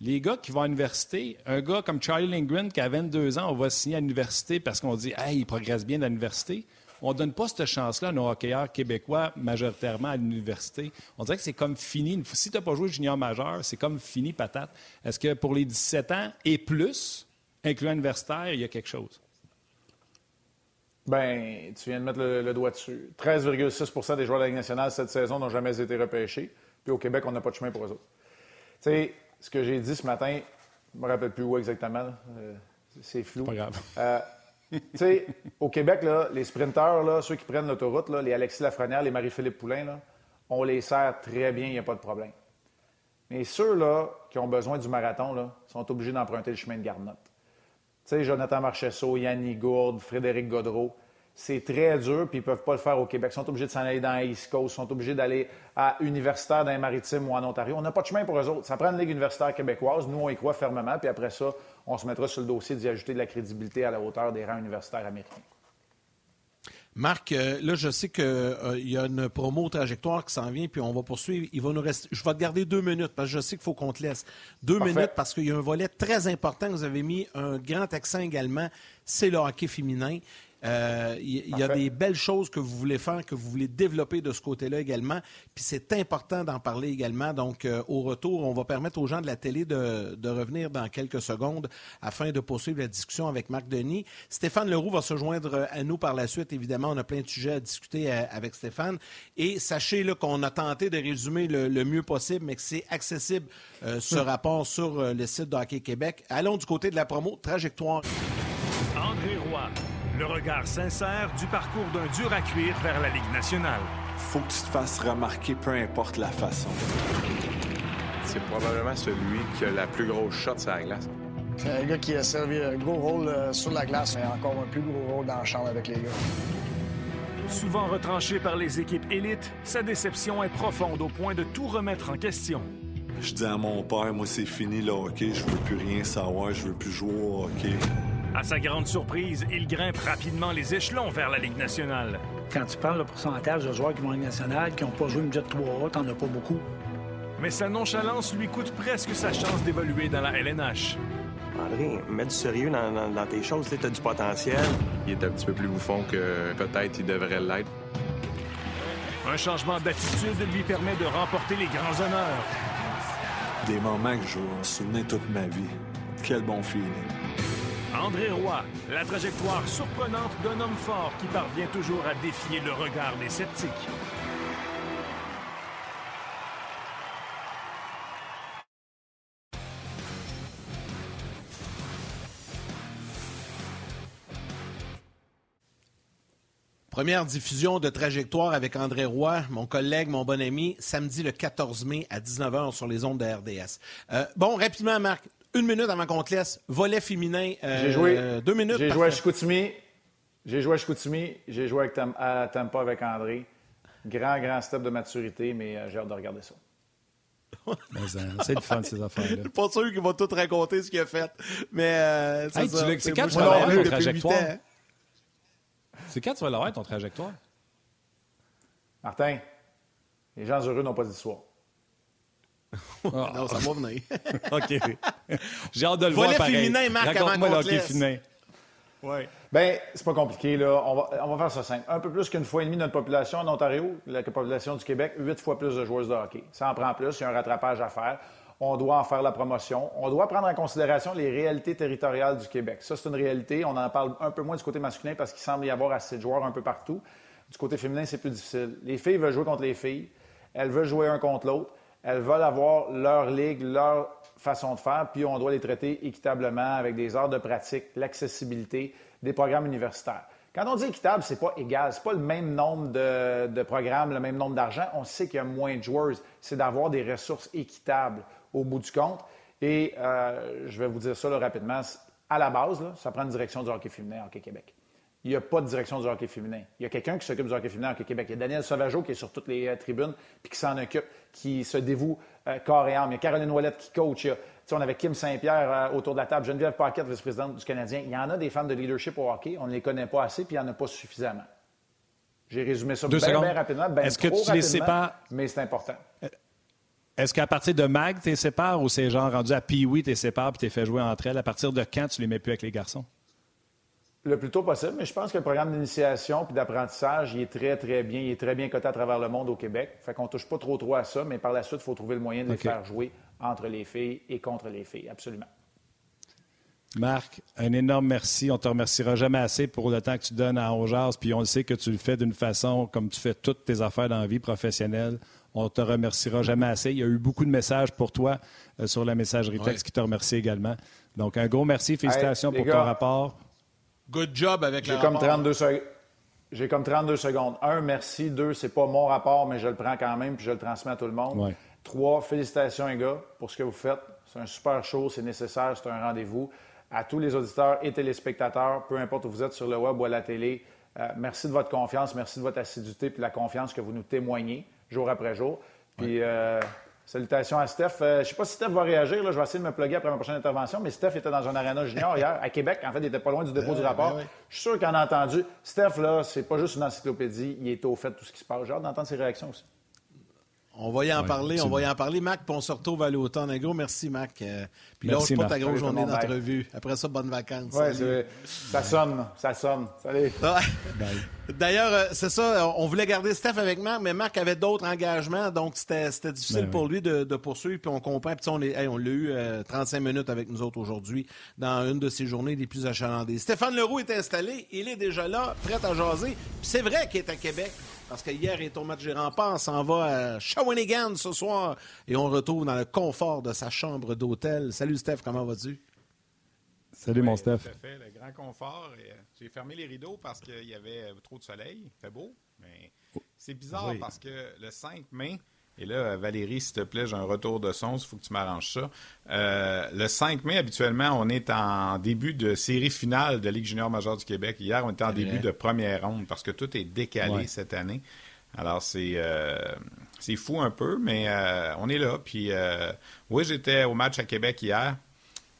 les gars qui vont à l'université, un gars comme Charlie Lindgren qui a 22 ans, on va signer à l'université parce qu'on dit Hey, il progresse bien à l'université on ne donne pas cette chance-là à nos hockeyeurs québécois majoritairement à l'université. On dirait que c'est comme fini. Si tu n'as pas joué junior majeur, c'est comme fini patate. Est-ce que pour les 17 ans et plus, incluant universitaire, il y a quelque chose? Bien, tu viens de mettre le, doigt dessus. 13,6% des joueurs de la Ligue nationale cette saison n'ont jamais été repêchés. Puis au Québec, on n'a pas de chemin pour eux autres. Tu sais, ce que j'ai dit ce matin, je ne me rappelle plus où exactement. Euh, c'est flou. Pas grave. Euh, tu sais, au Québec, là, les sprinteurs, là, ceux qui prennent l'autoroute, les Alexis Lafrenière, les Marie-Philippe Poulain, là, on les sert très bien, il n'y a pas de problème. Mais ceux-là qui ont besoin du marathon là, sont obligés d'emprunter le chemin de Garnotte. Tu Jonathan Marchesso, Yannick Gourde, Frédéric Godreau, c'est très dur, puis ils ne peuvent pas le faire au Québec. Ils sont obligés de s'en aller dans l'East Coast, ils sont obligés d'aller à universitaire dans les maritimes ou en Ontario. On n'a pas de chemin pour eux autres. Ça prend une ligue universitaire québécoise. Nous, on y croit fermement, puis après ça, on se mettra sur le dossier d'y ajouter de la crédibilité à la hauteur des rangs universitaires américains. Marc, euh, là, je sais qu'il euh, y a une promo trajectoire qui s'en vient, puis on va poursuivre. Il va nous rester. Je vais te garder deux minutes parce que je sais qu'il faut qu'on te laisse. Deux minutes parce qu'il y a un volet très important. Vous avez mis un grand accent également. C'est le hockey féminin. Euh, il y, a des belles choses que vous voulez faire, que vous voulez développer de ce côté-là également. Puis c'est important d'en parler également. Donc, euh, au retour, on va permettre aux gens de la télé de, revenir dans quelques secondes afin de poursuivre la discussion avec Marc Denis. Stéphane Leroux va se joindre à nous par la suite. Évidemment, on a plein de sujets à discuter euh, avec Stéphane. Et sachez qu'on a tenté de résumer le, le mieux possible, mais que c'est accessible ce hum. rapport sur le site de Hockey Québec. Allons du côté de la promo, trajectoire. André Roy. Le regard sincère du parcours d'un dur à cuire vers la Ligue nationale. faut que tu te fasses remarquer, peu importe la façon. C'est probablement celui qui a la plus grosse shot sur la glace. C'est un gars qui a servi un gros rôle euh, sur la glace, mais encore un plus gros rôle dans la chambre avec les gars. Souvent retranché par les équipes élites, sa déception est profonde au point de tout remettre en question. Je dis à mon père, moi c'est fini le hockey, je veux plus rien savoir, je veux plus jouer au hockey. À sa grande surprise, il grimpe rapidement les échelons vers la Ligue nationale. Quand tu parles le pourcentage de joueurs qui vont en Ligue nationale, qui n'ont pas joué une jet 3A, t'en as pas beaucoup. Mais sa nonchalance lui coûte presque sa chance d'évoluer dans la LNH. André, mets du sérieux dans, tes choses, tu as du potentiel. Il est un petit peu plus bouffon que peut-être il devrait l'être. Un changement d'attitude lui permet de remporter les grands honneurs. Des moments que je vais me souvenir toute ma vie. Quel bon feeling. André Roy, la trajectoire surprenante d'un homme fort qui parvient toujours à défier le regard des sceptiques. Première diffusion de Trajectoire avec André Roy, mon collègue, mon bon ami, samedi le 14 mai à 19h sur les ondes de RDS. Euh, bon, rapidement, Marc, une minute avant qu'on te laisse. Volet féminin, euh, j'ai joué, deux minutes. J'ai joué à Chicoutimi, j'ai joué à Chicoutimi, j'ai joué à Tampa avec André. Grand, grand step de maturité, mais euh, j'ai hâte de regarder ça. c'est le fun, ces affaires-là. pas sûr qu'il va tout raconter ce qu'il a fait. Mais c'est quand tu vas avoir ton trajectoire? C'est quand tu vas l'avoir, ton trajectoire? Martin, les gens heureux n'ont pas d'histoire. Non, ça va venir. OK. J'ai hâte de le voir pareil. féminin, Marc, avant qu'on te laisse. féminin. Oui. Bien, c'est pas compliqué, là. On va, on va faire ça simple. Un peu plus qu'une fois et demie de notre population en Ontario, la population du Québec, huit fois plus de joueuses de hockey. Ça en prend plus, il y a un rattrapage à faire. On doit en faire la promotion. On doit prendre en considération les réalités territoriales du Québec. Ça, c'est une réalité. On en parle un peu moins du côté masculin parce qu'il semble y avoir assez de joueurs un peu partout. Du côté féminin, c'est plus difficile. Les filles veulent jouer contre les filles. Elles veulent jouer un contre l'autre. Elles veulent avoir leur ligue, leur façon de faire, puis on doit les traiter équitablement avec des heures de pratique, l'accessibilité, des programmes universitaires. Quand on dit équitable, c'est pas égal, c'est pas le même nombre de, programmes, le même nombre d'argent. On sait qu'il y a moins de joueurs. C'est d'avoir des ressources équitables au bout du compte. Et euh, je vais vous dire ça rapidement. À la base, ça prend une direction du hockey féminin Hockey Québec il n'y a pas de direction du hockey féminin. Il y a quelqu'un qui s'occupe du hockey féminin au Québec. Il y a Daniel Sauvageau qui est sur toutes les euh, tribunes puis qui s'en occupe, qui se dévoue euh, corps et âme. Il y a Caroline Ouellette qui coach. on avait Kim Saint-Pierre euh, autour de la table, Geneviève Paquette, vice-présidente du Canadien. Il y en a des femmes de leadership au hockey. On ne les connaît pas assez puis il n'y en a pas suffisamment. J'ai résumé ça bien, rapidement. Est-ce que tu les sépares? Mais c'est important. Est-ce qu'à partir de Mag, tu les sépares ou c'est genre rendu à Pee-Wee, tu les sépares puis tu les fais jouer entre elles? À partir de quand tu les mets plus avec les garçons? Le plus tôt possible, mais je pense que le programme d'initiation puis d'apprentissage, il est très, très bien. Il est très bien coté à travers le monde au Québec. Fait qu'on touche pas trop trop à ça, mais par la suite, il faut trouver le moyen de les faire jouer entre les filles et contre les filles. Absolument. Marc, un énorme merci. On te remerciera jamais assez pour le temps que tu donnes à Ongears, puis on le sait que tu le fais d'une façon comme tu fais toutes tes affaires dans la vie professionnelle. On te remerciera jamais assez. Il y a eu beaucoup de messages pour toi euh, sur la messagerie texte qui te remercie également. Donc, un gros merci. Félicitations pour ton rapport. Good job avec J'ai comme 32 secondes. J'ai comme 32 secondes. Un, merci. Deux, c'est pas mon rapport, mais je le prends quand même puis je le transmets à tout le monde. Trois, félicitations, les gars, pour ce que vous faites. C'est un super show, c'est nécessaire, c'est un rendez-vous. À tous les auditeurs et téléspectateurs, peu importe où vous êtes sur le web ou à la télé, euh, merci de votre confiance, merci de votre assiduité et de la confiance que vous nous témoignez jour après jour. Puis euh, Salutations à Steph. Euh, je ne sais pas si Steph va réagir. Là. Je vais essayer de me plugger après ma prochaine intervention. Mais Steph était dans un aréna junior hier à Québec. En fait, il était pas loin du dépôt du ben rapport. Ben je suis sûr qu'il en a entendu. Steph, là, c'est pas juste une encyclopédie. Il est au fait de tout ce qui se passe. J'ai hâte d'entendre ses réactions aussi. On va y en parler, on va y en parler, Mac, puis on se retrouve à l'automne. Un gros merci, Mac. Euh, puis lâche pas ta grosse journée d'entrevue. Après ça, bonnes vacances. Oui, ça sonne, ça sonne. Salut. D'ailleurs, c'est ça, on voulait garder Steph avec Marc, mais Marc avait d'autres engagements, donc c'était difficile ben pour lui de, poursuivre, puis on comprend. Puis on l'a eu 35 euh, minutes avec nous autres aujourd'hui, dans une de ces journées les plus achalandées. Stéphane Leroux est installé, il est déjà là, prêt à jaser. Puis c'est vrai qu'il est à Québec. Parce que hier est au match des remparts. On s'en va à Shawinigan ce soir et on retrouve dans le confort de sa chambre d'hôtel. Salut Steph, comment vas-tu? Salut, mon Steph. Tout à fait, le grand confort. J'ai fermé les rideaux parce qu'il y avait trop de soleil. Il fait beau, mais c'est bizarre parce que le 5 mai, et là, Valérie, s'il te plaît, j'ai un retour de son, il faut que tu m'arranges ça. Euh, le 5 mai, habituellement, on est en début de série finale de Ligue junior majeure du Québec. Hier, on était en début de première ronde parce que tout est décalé cette année. Alors, c'est euh, c'est fou un peu, mais euh, on est là. Puis, oui, j'étais au match à Québec hier.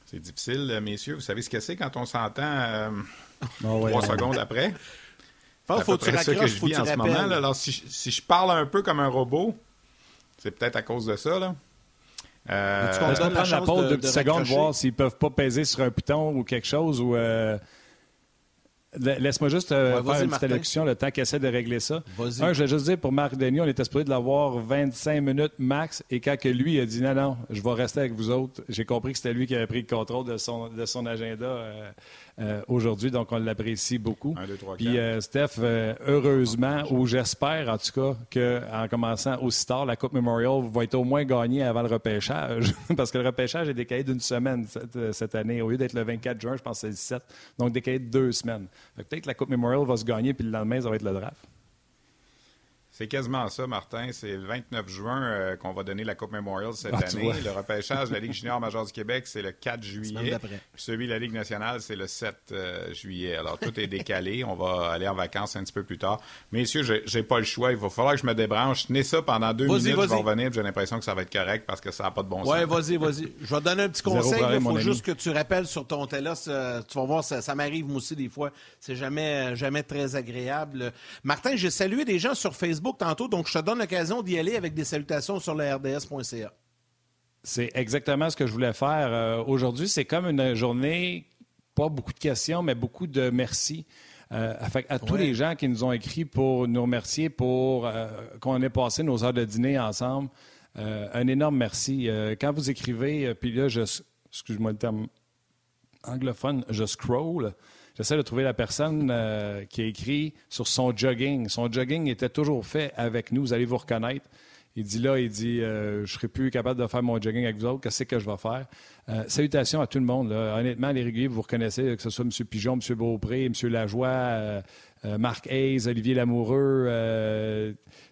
C'est difficile, messieurs. Vous savez ce que c'est quand on s'entend ah trois secondes après? Il faut que tu ce que je vis en ce moment. Alors, si, si je parle un peu comme un robot, c'est peut-être à cause de ça, là. Euh, tu prendre la, pause de, de, secondes, voir s'ils peuvent pas peser sur un bouton ou quelque chose ou. Euh... Laisse-moi juste euh, faire une petite allocution, le temps qu'il essaie de régler ça. Un, je vais juste dire, pour Marc Denis, on était supposé de l'avoir 25 minutes max, et quand que lui a dit non, non, je vais rester avec vous autres, j'ai compris que c'était lui qui avait pris le contrôle de son, de son agenda. Euh, euh, aujourd'hui. Donc, on l'apprécie beaucoup. Puis, euh, Steph, euh, heureusement, ou j'espère en tout cas, qu'en commençant aussi tard, la Coupe Memorial va être au moins gagnée avant le repêchage. parce que le repêchage est décalé d'une semaine cette, année. Au lieu d'être le 24 juin, je pense que c'est le 17. Donc, décalé de deux semaines. Peut-être que la Coupe Memorial va se gagner, puis le lendemain, ça va être le draft. C'est quasiment ça, Martin. C'est le 29 juin euh, qu'on va donner la Coupe Memorial cette ah, année. Le repêchage de la Ligue junior majeure du Québec, c'est le 4 juillet. celui de la Ligue nationale, c'est le 7 euh, juillet. Alors, tout est décalé. On va aller en vacances un petit peu plus tard. Messieurs, j'ai pas le choix. Il va falloir que je me débranche. Tenez ça pendant deux minutes. Je vais revenir. J'ai l'impression que ça va être correct parce que ça n'a pas de bon sens. Oui, vas-y, vas-y. Je vais te donner un petit conseil. Il faut juste que tu rappelles sur ton télos. Euh, tu vas voir, ça, ça m'arrive moi aussi des fois. C'est jamais, jamais très agréable. Martin, j'ai salué des gens sur Facebook tantôt, donc je te donne l'occasion d'y aller avec des salutations sur le RDS.ca. C'est exactement ce que je voulais faire. Euh, aujourd'hui, c'est comme une journée, pas beaucoup de questions, mais beaucoup de merci. Euh, à, tous les gens qui nous ont écrit pour nous remercier pour euh, qu'on ait passé nos heures de dîner ensemble. un énorme merci. quand vous écrivez, puis là, je, excuse-moi le terme anglophone, je scroll. J'essaie de trouver la personne qui a écrit sur son jogging. Son jogging était toujours fait avec nous. Vous allez vous reconnaître. Il dit là, il dit, euh, je serai plus capable de faire mon jogging avec vous autres. Qu'est-ce que je vais faire? Euh, salutations à tout le monde. Honnêtement, les réguliers, vous reconnaissez, que ce soit M. Pigeon, M. Beaupré, M. Lajoie, euh, Marc Hayes, Olivier Lamoureux.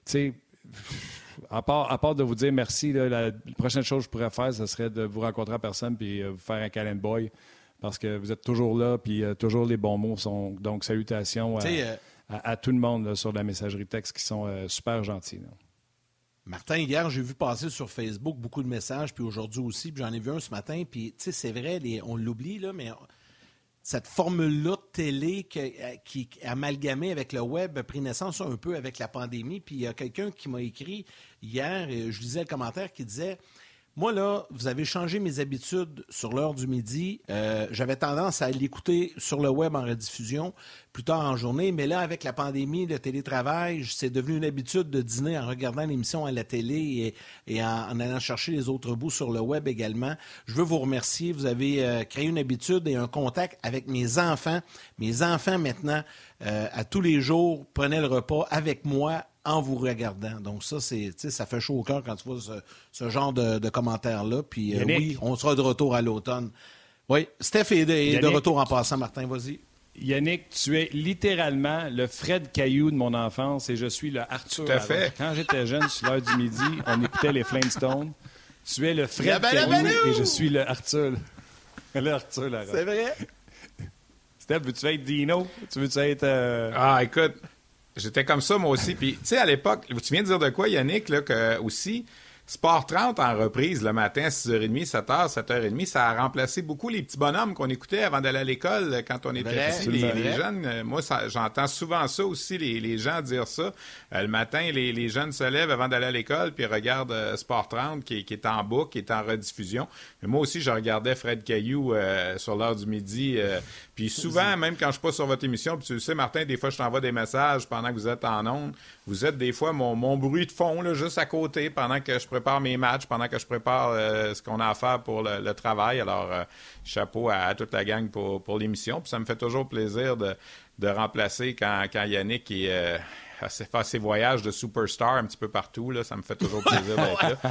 tu sais, à part, de vous dire merci, la prochaine chose que je pourrais faire, ce serait de vous rencontrer en personne puis vous faire un calend boy parce que vous êtes toujours là puis toujours les bons mots sont. Donc, salutations à, tout le monde sur la messagerie texte qui sont super gentils. Martin, hier, j'ai vu passer sur Facebook beaucoup de messages, puis aujourd'hui aussi, puis j'en ai vu un ce matin, puis tu sais, c'est vrai, on l'oublie, là, mais cette formule-là de télé euh, qui, qui amalgamée avec le web a pris naissance un peu avec la pandémie, puis il y a quelqu'un qui m'a écrit hier, je lisais le commentaire, qui disait moi, là, vous avez changé mes habitudes sur l'heure du midi. Euh, j'avais tendance à l'écouter sur le web en rediffusion plus tard en journée, mais là, avec la pandémie, le télétravail, c'est devenu une habitude de dîner en regardant l'émission à la télé et, en, allant chercher les autres bouts sur le web également. Je veux vous remercier. Vous avez euh, créé une habitude et un contact avec mes enfants. Mes enfants, maintenant, euh, à tous les jours, prenaient le repas avec moi en vous regardant. Donc ça, c'est, ça fait chaud au cœur quand tu vois ce, genre de, commentaires-là. Puis euh, oui, on sera de retour à l'automne. Oui, Steph est de, retour en passant. Martin, vas-y. Yannick, tu es littéralement le Fred Caillou de mon enfance et je suis le Arthur. Tout à fait. Quand j'étais jeune, sur l'heure du midi, on écoutait les Flintstones. Tu es le Fred Caillou et je suis le Arthur. Le Arthur, là. C'est vrai? Steph, veux-tu être Dino? Tu veux-tu être. Euh, ah, écoute, J'étais comme ça, moi aussi. Puis, tu sais, à l'époque, tu viens de dire de quoi, Yannick, là, que aussi, Sport 30 en reprise le matin à 6h30, 7h, 7h30, ça a remplacé beaucoup les petits bonhommes qu'on écoutait avant d'aller à l'école quand on était. Les, jeunes, euh, moi, j'entends souvent ça aussi, les, gens dire ça. Euh, le matin, les, jeunes se lèvent avant d'aller à l'école puis regardent euh, Sport 30 qui, est en boucle, qui est en rediffusion. Mais moi aussi, je regardais Fred Caillou sur l'heure du midi. puis souvent, même quand je suis pas sur votre émission, puis tu le sais, Martin, des fois, je t'envoie des messages pendant que vous êtes en ondes. Vous êtes des fois mon, mon bruit de fond, là, juste à côté, pendant que je prépare mes matchs, pendant que je prépare euh, ce qu'on a à faire pour le, travail. Alors, euh, chapeau à, toute la gang pour, pour l'émission. Puis ça me fait toujours plaisir de, de remplacer quand, quand Yannick est. Euh, fait ses voyages de superstar un petit peu partout. Là, ça me fait toujours plaisir d'être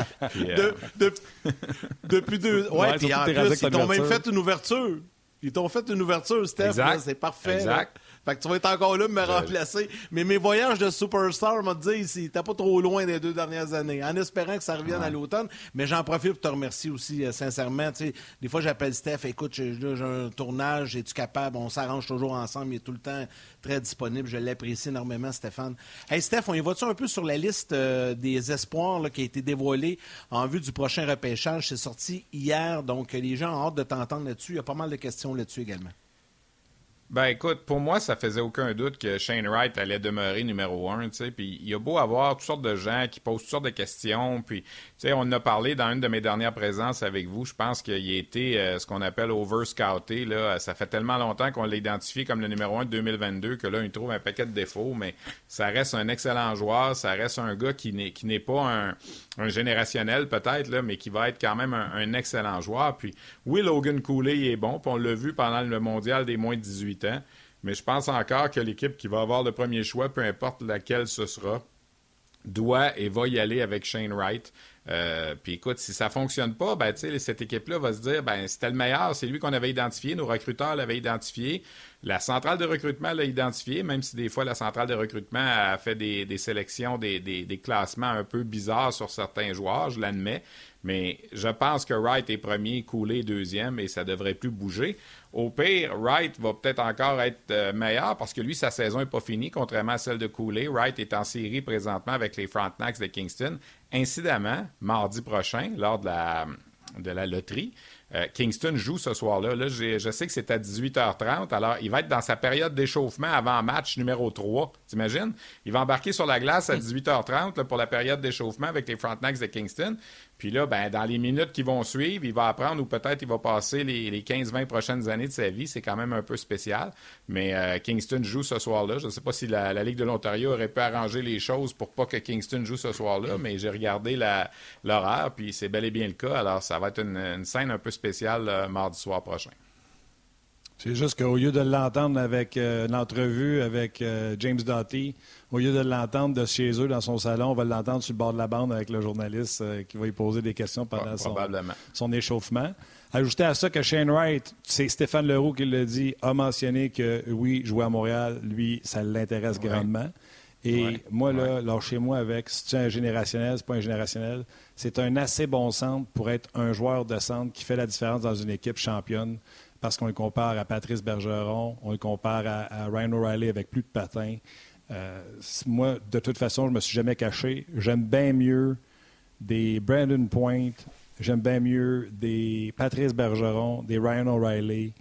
là. depuis deux. Ouais, puis en plus, ils t'ont même fait une ouverture. Ils t'ont fait une ouverture, Steph. C'est parfait. Exact. Fait que tu vas être encore là pour me remplacer. Mais mes voyages de superstar m'ont dit t'es pas trop loin des deux dernières années. En espérant que ça revienne à l'automne. Mais j'en profite pour te remercier aussi, euh, sincèrement. des fois, j'appelle Steph, écoute, j'ai un tournage, es-tu capable? On s'arrange toujours ensemble. Il est tout le temps très disponible. Je l'apprécie énormément, Stéphane. Hey, Steph, on y va-tu un peu sur la liste euh, des espoirs qui a été dévoilée en vue du prochain repêchage? C'est sorti hier, donc les gens ont hâte de t'entendre là-dessus. Il y a pas mal de questions là-dessus également. Ben écoute, pour moi, ça faisait aucun doute que Shane Wright allait demeurer numéro un, tu sais. Puis il y a beau avoir toutes sortes de gens qui posent toutes sortes de questions, puis tu sais, on en a parlé dans une de mes dernières présences avec vous. Je pense qu'il a été euh, ce qu'on appelle over-scouté. Là. Ça fait tellement longtemps qu'on l'a identifié comme le numéro un de 2022 que là, il trouve un paquet de défauts, mais ça reste un excellent joueur. Ça reste un gars qui n'est, qui n'est pas un, un générationnel peut-être, là, mais qui va être quand même un, excellent joueur. Puis oui, Logan Cooley est bon, puis on l'a vu pendant le mondial des moins de 18 mais je pense encore que l'équipe qui va avoir le premier choix, peu importe laquelle ce sera, doit et va y aller avec Shane Wright. Euh, puis écoute, si ça fonctionne pas, ben, cette équipe-là va se dire ben, c'était le meilleur, c'est lui qu'on avait identifié, nos recruteurs l'avaient identifié, la centrale de recrutement l'a identifié, même si des fois la centrale de recrutement a fait des, sélections, des, des, classements un peu bizarres sur certains joueurs, je l'admets. Mais je pense que Wright est premier, Cooley deuxième, et ça devrait plus bouger. Au pire, Wright va peut-être encore être euh, meilleur parce que lui, sa saison n'est pas finie, contrairement à celle de Cooley. Wright est en série présentement avec les Frontenacs de Kingston. Incidemment, mardi prochain, lors de la, de la loterie, euh, Kingston joue ce soir-là. Là, je sais que c'est à 18h30. Alors, il va être dans sa période d'échauffement avant match numéro 3. T'imagines? Il va embarquer sur la glace à 18h30 pour la période d'échauffement avec les Frontenacs de Kingston. Puis là, ben, dans les minutes qui vont suivre, il va apprendre ou peut-être il va passer les, 15-20 prochaines années de sa vie. C'est quand même un peu spécial. Mais euh, Kingston joue ce soir-là. Je ne sais pas si la, Ligue de l'Ontario aurait pu arranger les choses pour pas que Kingston joue ce soir-là, mais j'ai regardé l'horaire, puis c'est bel et bien le cas. Alors, ça va être une, scène un peu spéciale euh, mardi soir prochain. C'est juste qu'au lieu de l'entendre avec euh, l'entrevue avec James Doughty, au lieu de l'entendre de chez eux dans son salon, on va l'entendre sur le bord de la bande avec le journaliste euh, qui va lui poser des questions pendant son, échauffement. Ajoutez à ça que Shane Wright, c'est Stéphane Leroux qui l'a dit, a mentionné que oui, jouer à Montréal, lui, ça l'intéresse grandement. Et moi, là, chez moi avec, si tu es un générationnel, c'est pas un générationnel, c'est un assez bon centre pour être un joueur de centre qui fait la différence dans une équipe championne parce qu'on le compare à Patrice Bergeron, on le compare à, à Ryan O'Reilly avec plus de patins. Euh, moi, de toute façon, je ne me suis jamais caché. J'aime bien mieux des Brandon Point, j'aime bien mieux des Patrice Bergeron, des Ryan O'Reilly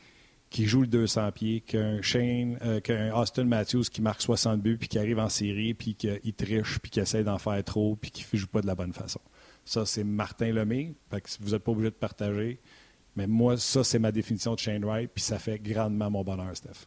qui jouent le 200 pieds qu'un Shane, euh, qu'un Austin Matthews qui marque 60 buts puis qui arrive en série puis qui triche puis qui essaie d'en faire trop puis qui ne joue pas de la bonne façon. Ça, c'est Martin Lemay. vous n'êtes pas obligé de partager. Mais moi, ça, c'est ma définition de Shane Wright puis ça fait grandement mon bonheur, Steph.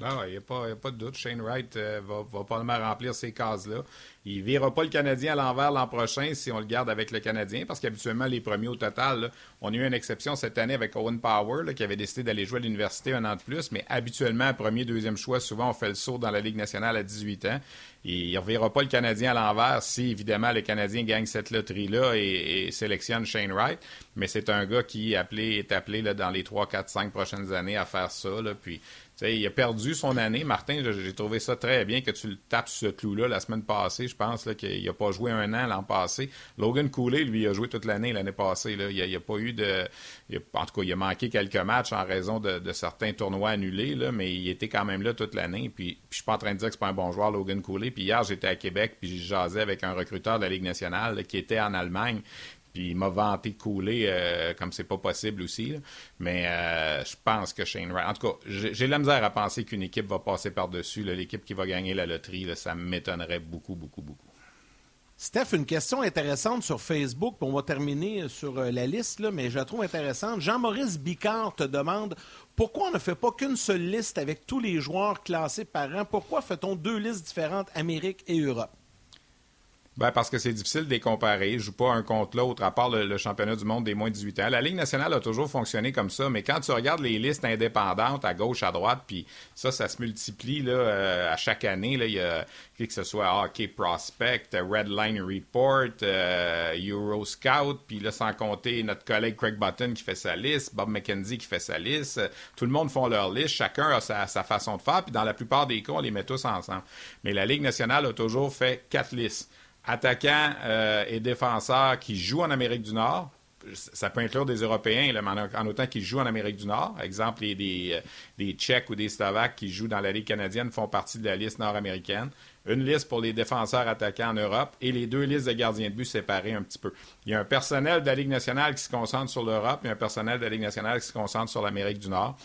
Non, il n'y a, pas de doute. Shane Wright euh, va, va probablement remplir ces cases-là. Il ne verra pas le Canadien à l'envers l'an prochain si on le garde avec le Canadien, parce qu'habituellement, les premiers au total, on a eu une exception cette année avec Owen Power, qui avait décidé d'aller jouer à l'université un an de plus, mais habituellement, premier, deuxième choix, souvent, on fait le saut dans la Ligue nationale à 18 ans. Et il ne reverra pas le Canadien à l'envers si, évidemment, le Canadien gagne cette loterie-là et, sélectionne Shane Wright. Mais c'est un gars qui est appelé, est appelé là, dans les 3, 4, 5 prochaines années à faire ça. Là, puis il a perdu son année. Martin, j'ai trouvé ça très bien que tu le tapes ce clou-là la semaine passée. Je pense qu'il n'a pas joué un an l'an passé. Logan Cooley, lui, a joué toute l'année l'année passée. Il n'a a pas eu de. en tout cas, il a manqué quelques matchs en raison de, certains tournois annulés, là, mais il était quand même là toute l'année. Puis, puis je suis pas en train de dire que c'est pas un bon joueur, Logan Cooley. Puis hier, j'étais à Québec, puis j'ai jasé avec un recruteur de la Ligue nationale qui était en Allemagne. Puis il m'a vanté couler euh, comme c'est pas possible aussi. Mais euh, je pense que Shane Wright. En tout cas, j'ai la misère à penser qu'une équipe va passer par-dessus. L'équipe qui va gagner la loterie, ça m'étonnerait beaucoup, beaucoup, beaucoup. Steph, une question intéressante sur Facebook, on va terminer sur euh, la liste, mais je la trouve intéressante. Jean-Maurice Bicard te demande pourquoi on ne fait pas qu'une seule liste avec tous les joueurs classés par an? Pourquoi fait-on deux listes différentes, Amérique et Europe? Ben parce que c'est difficile de les comparer. Ils jouent pas un contre l'autre, à part le, championnat du monde des moins de 18 ans. La Ligue nationale a toujours fonctionné comme ça, mais quand tu regardes les listes indépendantes à gauche, à droite, puis ça, ça se multiplie là, euh, à chaque année. Il y a que ce soit Hockey Prospect, Red Line Report, euh, Euro Scout, puis là, sans compter notre collègue Craig Button qui fait sa liste, Bob McKenzie qui fait sa liste. Tout le monde font leur liste, chacun a sa, sa façon de faire, puis dans la plupart des cas, on les met tous ensemble. Mais la Ligue nationale a toujours fait quatre listes attaquants euh, et défenseurs qui jouent en Amérique du Nord. Ça peut inclure des Européens, en autant qu'ils jouent en Amérique du Nord. Exemple, des, euh, des Tchèques ou des Slovaques qui jouent dans la Ligue canadienne font partie de la liste nord-américaine. Une liste pour les défenseurs attaquants en Europe et les deux listes de gardiens de but séparées un petit peu. Il y a un personnel de la Ligue nationale qui se concentre sur l'Europe et un personnel de la Ligue nationale qui se concentre sur l'Amérique du Nord.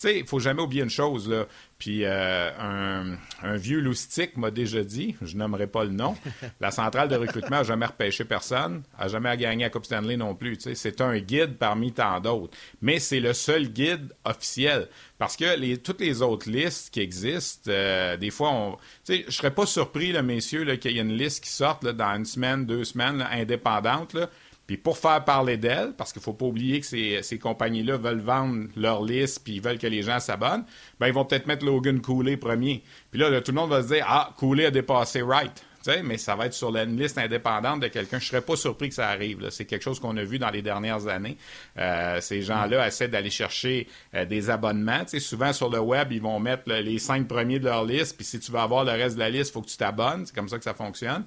Tu sais, il faut jamais oublier une chose, là. Puis euh, un, vieux loustique m'a déjà dit, je nommerai pas le nom, la centrale de recrutement n'a jamais repêché personne, n'a jamais gagné la Coupe Stanley non plus. Tu sais, c'est un guide parmi tant d'autres. Mais c'est le seul guide officiel. Parce que les, toutes les autres listes qui existent, euh, des fois, on, tu sais, je serais pas surpris, là, messieurs, qu'il y ait une liste qui sorte dans une semaine, deux semaines, indépendante. Là, puis pour faire parler d'elle, parce qu'il ne faut pas oublier que ces, ces compagnies-là veulent vendre leur liste puis ils veulent que les gens s'abonnent, ben ils vont peut-être mettre Logan Cooley premier. Puis là, tout le monde va se dire Ah, Cooley a dépassé Wright. mais ça va être sur la liste indépendante de quelqu'un. Je ne serais pas surpris que ça arrive. C'est quelque chose qu'on a vu dans les dernières années. Euh, ces gens-là essaient d'aller chercher euh, des abonnements. souvent sur le web, ils vont mettre les cinq premiers de leur liste. Puis si tu veux avoir le reste de la liste, il faut que tu t'abonnes. C'est comme ça que ça fonctionne.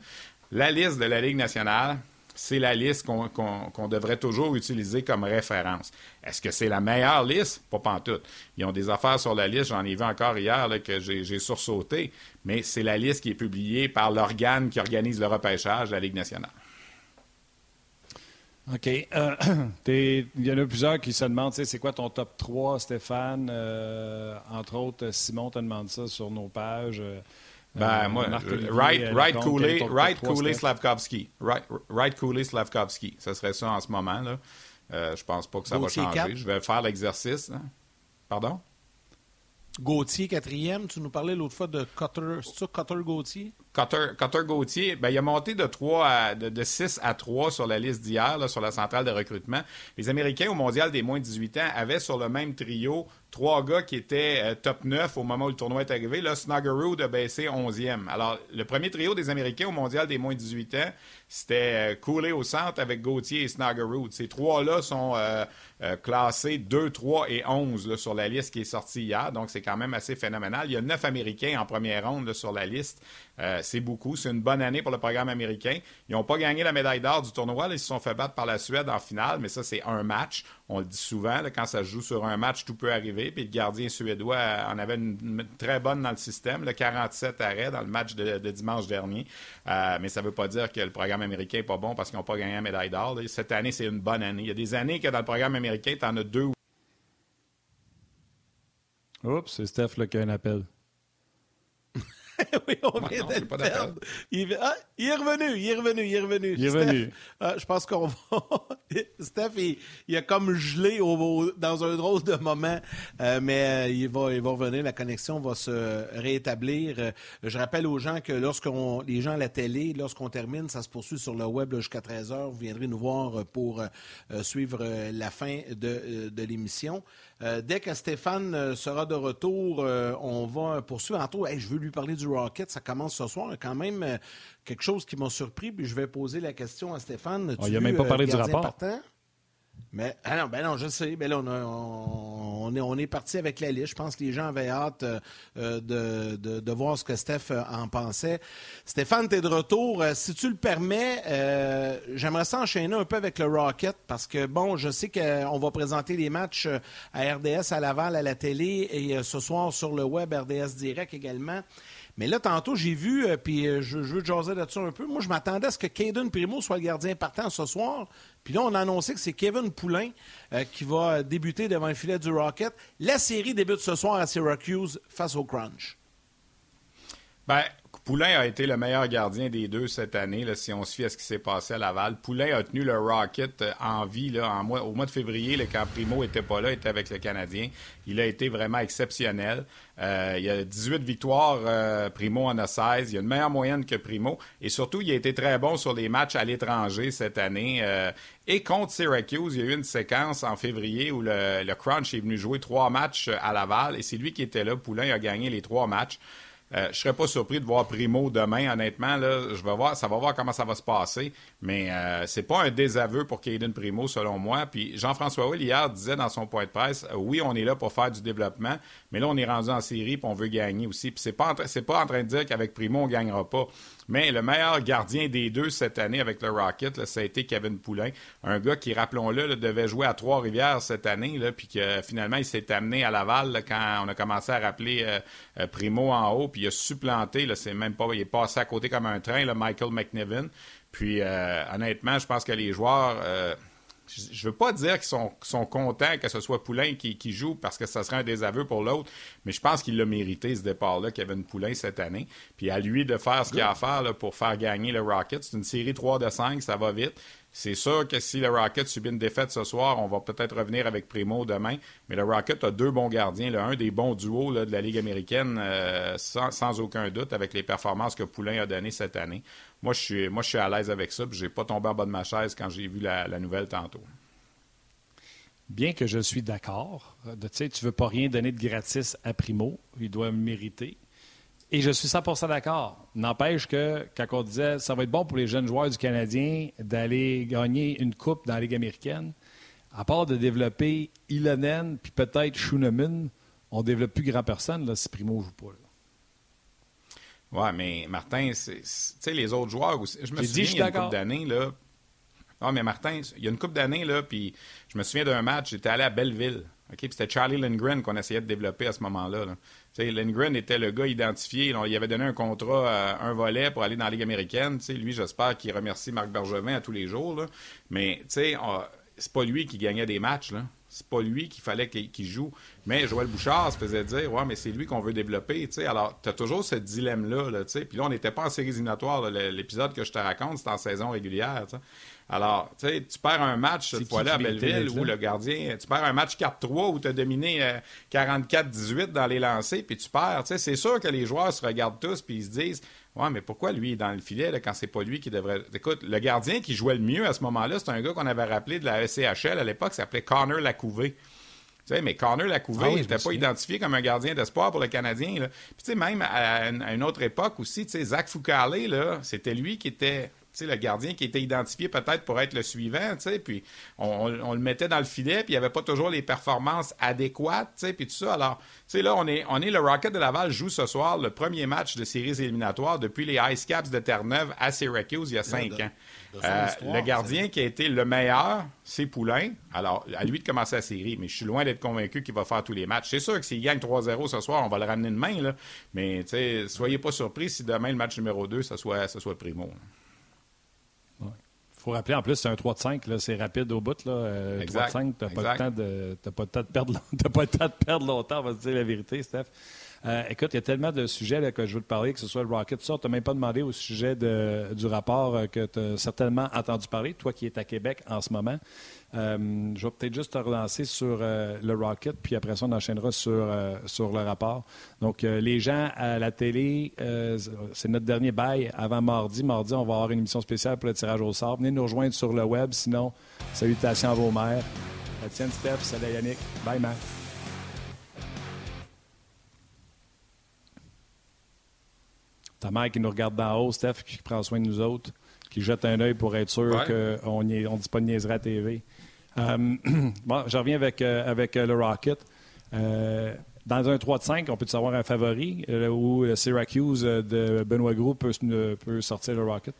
La liste de la Ligue nationale, c'est la liste qu'on devrait toujours utiliser comme référence. Est-ce que c'est la meilleure liste? Pas pantoute. Ils ont des affaires sur la liste, j'en ai vu encore hier que j'ai sursauté, mais c'est la liste qui est publiée par l'organe qui organise le repêchage, la Ligue nationale. OK. Euh, il y en a plusieurs qui se demandent, c'est quoi ton top 3, Stéphane? Euh, entre autres, Simon te demande ça sur nos pages. Euh, ben, moi, Right, right Cooley, Right Cooley, Slavkovski. Right, right Cooley, Slavkovski. Ce serait ça en ce moment, là. Euh, je pense pas que ça va changer. Je vais faire l'exercice. Pardon? Gauthier, quatrième. Tu nous parlais l'autre fois de Cutter. C'est ça, Cutter Gauthier? Cutter, Gauthier, ben, il a monté de, 3 à, de, 6 à 3 sur la liste d'hier, sur la centrale de recrutement. Les Américains au mondial des moins de 18 ans avaient sur le même trio trois gars qui étaient euh, top 9 au moment où le tournoi est arrivé. Là, Snuggerud a baissé 11e. Alors, le premier trio des Américains au mondial des moins de 18 ans, c'était euh, Cooley au centre avec Gauthier et Snuggerud. Ces trois-là sont euh, classés 2, 3 et 11 sur la liste qui est sortie hier. Donc, c'est quand même assez phénoménal. Il y a neuf Américains en première ronde sur la liste. C'est beaucoup. C'est une bonne année pour le programme américain. Ils n'ont pas gagné la médaille d'or du tournoi. ils se sont fait battre par la Suède en finale, mais ça, c'est un match. On le dit souvent, quand ça se joue sur un match, tout peut arriver. Puis le gardien suédois en avait une, très bonne dans le système, le 47 arrêts dans le match de, dimanche dernier. Euh, mais ça ne veut pas dire que le programme américain n'est pas bon parce qu'ils n'ont pas gagné la médaille d'or. Cette année, c'est une bonne année. Il y a des années que dans le programme américain, tu en as deux. Oups, c'est Steph là, qui a un appel. oui, on vient de perdre. Il... Ah, il est revenu, il est revenu, il est revenu. Il est revenu. Ah, je pense qu'on va. Steph, il... il, a comme gelé dans un drôle de moment, euh, mais euh, il, va, il va revenir. La connexion va se rétablir. Euh, je rappelle aux gens que lorsqu'on les gens à la télé, lorsqu'on termine, ça se poursuit sur le web jusqu'à 13h. Vous viendrez nous voir pour suivre la fin de, de l'émission. Dès que Stéphane sera de retour, on va poursuivre. Entre je veux lui parler du Rocket. Ça commence ce soir. Quand même, euh, quelque chose qui m'a surpris. Puis je vais poser la question à Stéphane. il n'a même pas parlé du rapport? Mais ah non, ben non, je sais. Ben là, on, est, parti avec la liste. Je pense que les gens avaient hâte euh, de, de, voir ce que Steph euh, en pensait. Stéphane, tu es de retour. si tu le permets, j'aimerais s'enchaîner un peu avec le Rocket parce que, bon, je sais qu'on va présenter les matchs à RDS à Laval à la télé et ce soir sur le web RDS Direct également. Mais là, tantôt, j'ai vu, euh, puis euh, je, veux jaser là-dessus un peu. Moi, je m'attendais à ce que Caden Primo soit le gardien partant ce soir. Puis là, on a annoncé que c'est Kevin Poulain euh, qui va débuter devant le filet du Rocket. La série débute ce soir à Syracuse face au Crunch. Ben, Poulain a été le meilleur gardien des deux cette année, là, si on se fie à ce qui s'est passé à Laval. Poulain a tenu le Rocket euh, en vie au mois de février, là, quand Primo était pas là, était avec le Canadien. Il a été vraiment exceptionnel. Euh, il y a 18 victoires, euh, Primo en a 16. Il a une meilleure moyenne que Primo. Et surtout, il a été très bon sur les matchs à l'étranger cette année. et contre Syracuse, il y a eu une séquence en février où le, le Crunch est venu jouer trois matchs à Laval. Et c'est lui qui était là. Poulain a gagné les trois matchs. Euh, je serais pas surpris de voir Primo demain, honnêtement. Là, je vais voir, ça va voir comment ça va se passer. Mais euh, c'est pas un désaveu pour Caden Primo, selon moi. Puis Jean-François Will, hier, disait dans son point de presse oui, on est là pour faire du développement, mais là, on est rendu en série puis on veut gagner aussi. Puis c'est pas, c'est pas en train de dire qu'avec Primo, on gagnera pas. Mais le meilleur gardien des deux cette année avec le Rocket, ça a été Kevin Poulain. Un gars qui, rappelons-le, devait jouer à Trois-Rivières cette année, là, puis que finalement, il s'est amené à Laval quand on a commencé à rappeler euh, euh, Primo en haut, puis il a supplanté, là, c'est même pas, il est passé à côté comme un train, Michael McNiven. Puis euh, honnêtement, je pense que les joueurs je veux pas dire qu'ils sont, contents que ce soit Poulain qui, joue parce que ça serait un désaveu pour l'autre, mais je pense qu'il l'a mérité ce départ-là, Kevin Poulain, cette année. Puis à lui de faire ce qu'il a à faire pour faire gagner le Rocket. C'est une série 3 de 5, ça va vite. C'est sûr que si le Rocket subit une défaite ce soir, on va peut-être revenir avec Primo demain. Mais le Rocket a deux bons gardiens, là, un des bons duos de la Ligue américaine, euh, sans, aucun doute, avec les performances que Poulain a données cette année. Moi, je suis, moi, je suis à l'aise avec ça. Je n'ai pas tombé en bas de ma chaise quand j'ai vu la, nouvelle tantôt. Bien que je suis d'accord, tu ne veux pas rien donner de gratis à Primo, il doit mériter. Et je suis 100% d'accord. N'empêche que, quand on disait ça va être bon pour les jeunes joueurs du Canadien d'aller gagner une coupe dans la Ligue américaine, à part de développer Ilonen puis peut-être Schunemann, on ne développe plus grand personne là, si Primo joue pas. Ouais, mais Martin, tu sais, les autres joueurs aussi. Je me souviens, il y a une couple d'années, là. Ah, mais Martin, il y a une couple d'années, là, puis je me souviens d'un match, j'étais allé à Belleville. OK, puis c'était Charlie Lindgren qu'on essayait de développer à ce moment-là. là Lindgren était le gars identifié. il avait donné un contrat, à un volet pour aller dans la Ligue américaine. lui, j'espère qu'il remercie Marc Bergevin à tous les jours. Mais c'est pas lui qui gagnait des matchs. Là. C'est pas lui qu'il fallait qu'il joue. Mais Joël Bouchard se faisait dire Ouais, mais c'est lui qu'on veut développer. Alors, tu as toujours ce dilemme-là. Là, Puis là, on n'était pas en série éliminatoire. L'épisode que je te raconte, c'est en saison régulière. Alors, tu sais, tu perds un match cette fois-là à Belleville où le gardien, tu perds un match 4-3 où tu as dominé 44-18 euh, dans les lancers, puis tu perds. Tu sais, c'est sûr que les joueurs se regardent tous puis ils se disent Ouais, mais pourquoi lui est dans le filet là, quand c'est pas lui qui devrait. Écoute, le gardien qui jouait le mieux à ce moment-là, c'est un gars qu'on avait rappelé de la SCHL à l'époque, s'appelait Connor Lacouvé. Tu sais, mais Connor Lacouvé ah n'était pas identifié comme un gardien d'espoir pour le Canadien. Puis, tu sais, même à, une autre époque aussi, tu sais, Zach Foucalé, là, c'était lui qui était le gardien qui était identifié peut-être pour être le suivant, puis on, le mettait dans le filet, puis il n'y avait pas toujours les performances adéquates, puis tout ça. Alors, là, on est, on est le Rocket de Laval joue ce soir le premier match de séries éliminatoires depuis les Ice Caps de Terre-Neuve à Syracuse il y a cinq ans. Euh, le gardien qui a été le meilleur, c'est Poulain. Alors, à lui de commencer la série, mais je suis loin d'être convaincu qu'il va faire tous les matchs. C'est sûr que s'il gagne 3-0 ce soir, on va le ramener de main, là. mais soyez pas surpris si demain, le match numéro 2, ce soit, ce soit Primo. Faut rappeler, en plus, c'est un 3 de 5, c'est rapide au bout. Là. 3 euh, de 5, tu n'as pas, le temps de, pas le temps de perdre pas le temps de perdre longtemps, on va se dire la vérité, Steph. Euh, écoute, il y a tellement de sujets que je veux te parler, que ce soit le Rocket, ça, tu n'as même pas demandé au sujet du rapport euh, que tu as certainement entendu parler, toi qui es à Québec en ce moment. Euh, je vais peut-être juste te relancer sur le Rocket, puis après ça, on enchaînera sur, sur le rapport. Donc, les gens à la télé, c'est notre dernier bail avant mardi. Mardi, on va avoir une émission spéciale pour le tirage au sort. Venez nous rejoindre sur le web. Sinon, salutations à vos mères. Tiens, Steph. Salut, Yannick. Bye, man. Ta mère qui nous regarde d'en haut, Steph, qui prend soin de nous autres, qui jette un œil pour être sûr qu'on ne dit pas de niaiserie à TV. Euh, bon, je reviens avec, euh, avec euh, le Rocket. dans un 3 de 5, on peut savoir un favori où Syracuse de Benoît Gros peut, peut, sortir le Rocket?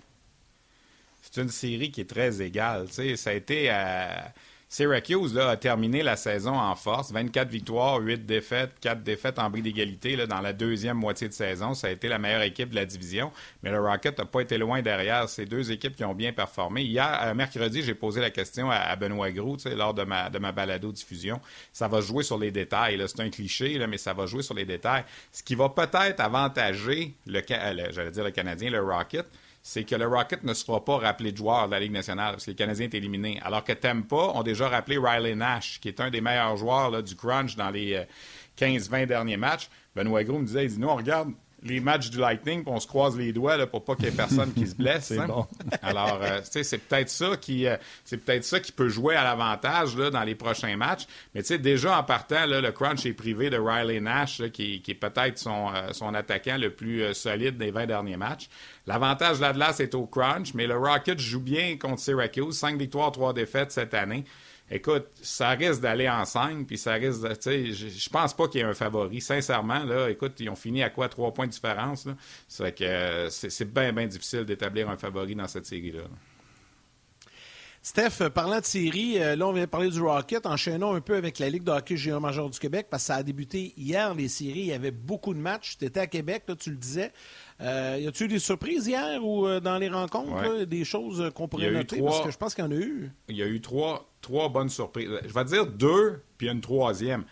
C'est une série qui est très égale. Ça a été à Syracuse a terminé la saison en force. 24 victoires, 8 défaites, 4 défaites en bris d'égalité dans la deuxième moitié de saison. Ça a été la meilleure équipe de la division. Mais le Rocket n'a pas été loin derrière. Ces deux équipes qui ont bien performé. Hier, euh, mercredi, j'ai posé la question à, Benoît Groux lors de ma, de balado-diffusion. Ça va jouer sur les détails. C'est un cliché, mais ça va jouer sur les détails. Ce qui va peut-être avantager le, le j'allais dire le Canadien, le Rocket, c'est que le Rocket ne se fera pas rappeler de joueur de la Ligue nationale parce que les Canadiens est éliminé. Alors que Tampa ont déjà rappelé Riley Nash, qui est un des meilleurs joueurs du crunch dans les 15-20 euh, derniers matchs. Benoît Gros me disait, il dit, nous, regarde les matchs du Lightning, on se croise les doigts là, pour pas qu'il y ait personne qui se blesse. Hein. bon. Alors, euh, c'est peut-être ça qui euh, c'est peut-être ça qui peut jouer à l'avantage dans les prochains matchs. Mais déjà en partant, là, le crunch est privé de Riley Nash, qui, est peut-être son, euh, son attaquant le plus solide des 20 derniers matchs. L'avantage de l'Atlas est au crunch, mais le Rocket joue bien contre Syracuse. 5 victoires, 3 défaites cette année écoute, ça risque d'aller en scène, puis ça risque de, tu sais, je pense pas qu'il y ait un favori. Sincèrement, là, écoute, ils ont fini à quoi? Trois points de différence, là. C'est que euh, c'est bien, bien difficile d'établir un favori dans cette série-là. Steph, parlant de série, euh, là, on vient de parler du Rocket, enchaînons un peu avec la Ligue de hockey junior major du Québec, parce que ça a débuté hier, les séries. Il y avait beaucoup de matchs. Tu étais à Québec, là, tu le disais. Euh, y a-tu eu des surprises hier ou euh, dans les rencontres, des choses qu'on pourrait noter? Parce que je pense qu'il y en a eu. Il y a eu trois, trois bonnes surprises. Je vais dire deux, puis une troisième.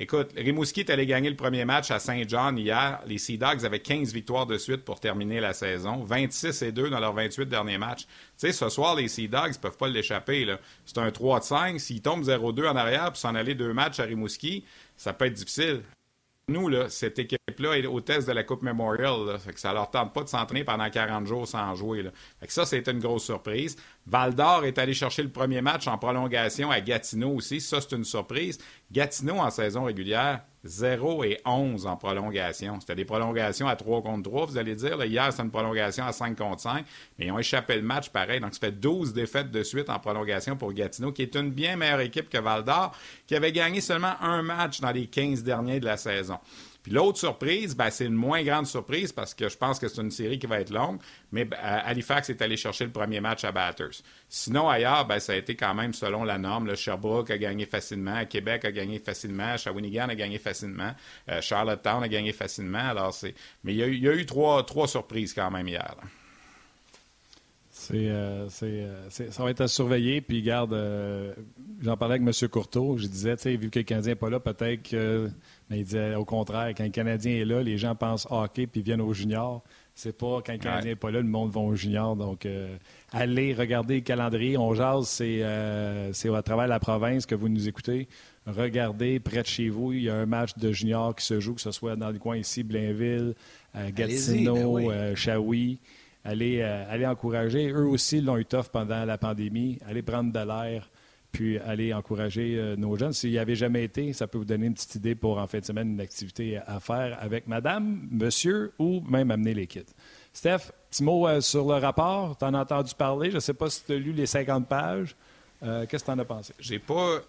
Écoute, Rimouski est allé gagner le premier match à Saint-Jean hier. Les Sea Dogs avaient 15 victoires de suite pour terminer la saison. 26 et 2 dans leurs 28 derniers matchs. Tu sais, ce soir, les Sea Dogs ne peuvent pas l'échapper. C'est un 3 de 5. S'ils tombent 0-2 en arrière pour s'en aller deux matchs à Rimouski, ça peut être difficile nous, là, cette est au test de la Coupe Memorial. Là, fait que ça leur tente pas de s'entraîner pendant 40 jours sans jouer. Là. Fait que ça, c'était une grosse surprise. Val d'Or est allé chercher le premier match en prolongation à Gatineau aussi. Ça, c'est une surprise. Gatineau, en saison régulière, 0 et 11 en prolongation. C'était des prolongations à 3 contre 3, vous allez dire. hier, c'était une prolongation à 5 contre 5, mais ils ont échappé le match pareil. Donc, ça fait 12 défaites de suite en prolongation pour Gatineau, qui est une bien meilleure équipe que Val d'Or, qui avait gagné seulement un match dans les 15 derniers de la saison l'autre surprise, ben, c'est une moins grande surprise parce que je pense que c'est une série qui va être longue, mais ben, Halifax est allé chercher le premier match à Batters. Sinon, ailleurs, ben, ça a été quand même selon la norme. Le Sherbrooke a gagné facilement, Québec a gagné facilement, Shawinigan a gagné facilement, euh, Charlottetown a gagné facilement. Alors, c'est... Mais il y, a eu trois, surprises quand même hier. Euh, euh, c'est, ça va être à surveiller. Puis, garde, j'en parlais avec M. Courteau. Je disais, tu sais, vu que le Canadien n'est pas là, peut-être que mais il disait au contraire, quand un Canadien est là, les gens pensent hockey puis viennent au junior. C'est pas quand un Canadien n'est pas là, le monde va au junior. Donc, euh, allez regarder le calendrier. On jase, c'est, euh, c'est à travers la province que vous nous écoutez. Regardez près de chez vous, il y a un match de junior qui se joue, que ce soit dans le coin ici, Blainville, euh, Gatineau, ben Allez, allez encourager. Eux aussi l'ont eu tough pendant la pandémie. Allez prendre de l'air puis aller encourager euh, nos jeunes. S'il n'y avait jamais été, ça peut vous donner une petite idée pour en fin de semaine une activité à faire avec madame, monsieur ou même amener les kids. Steph, petit mot euh, sur le rapport. Tu en as entendu parler? Je ne sais pas si tu as lu les 50 pages. Euh, qu'est-ce que tu en as pensé? J'ai pas.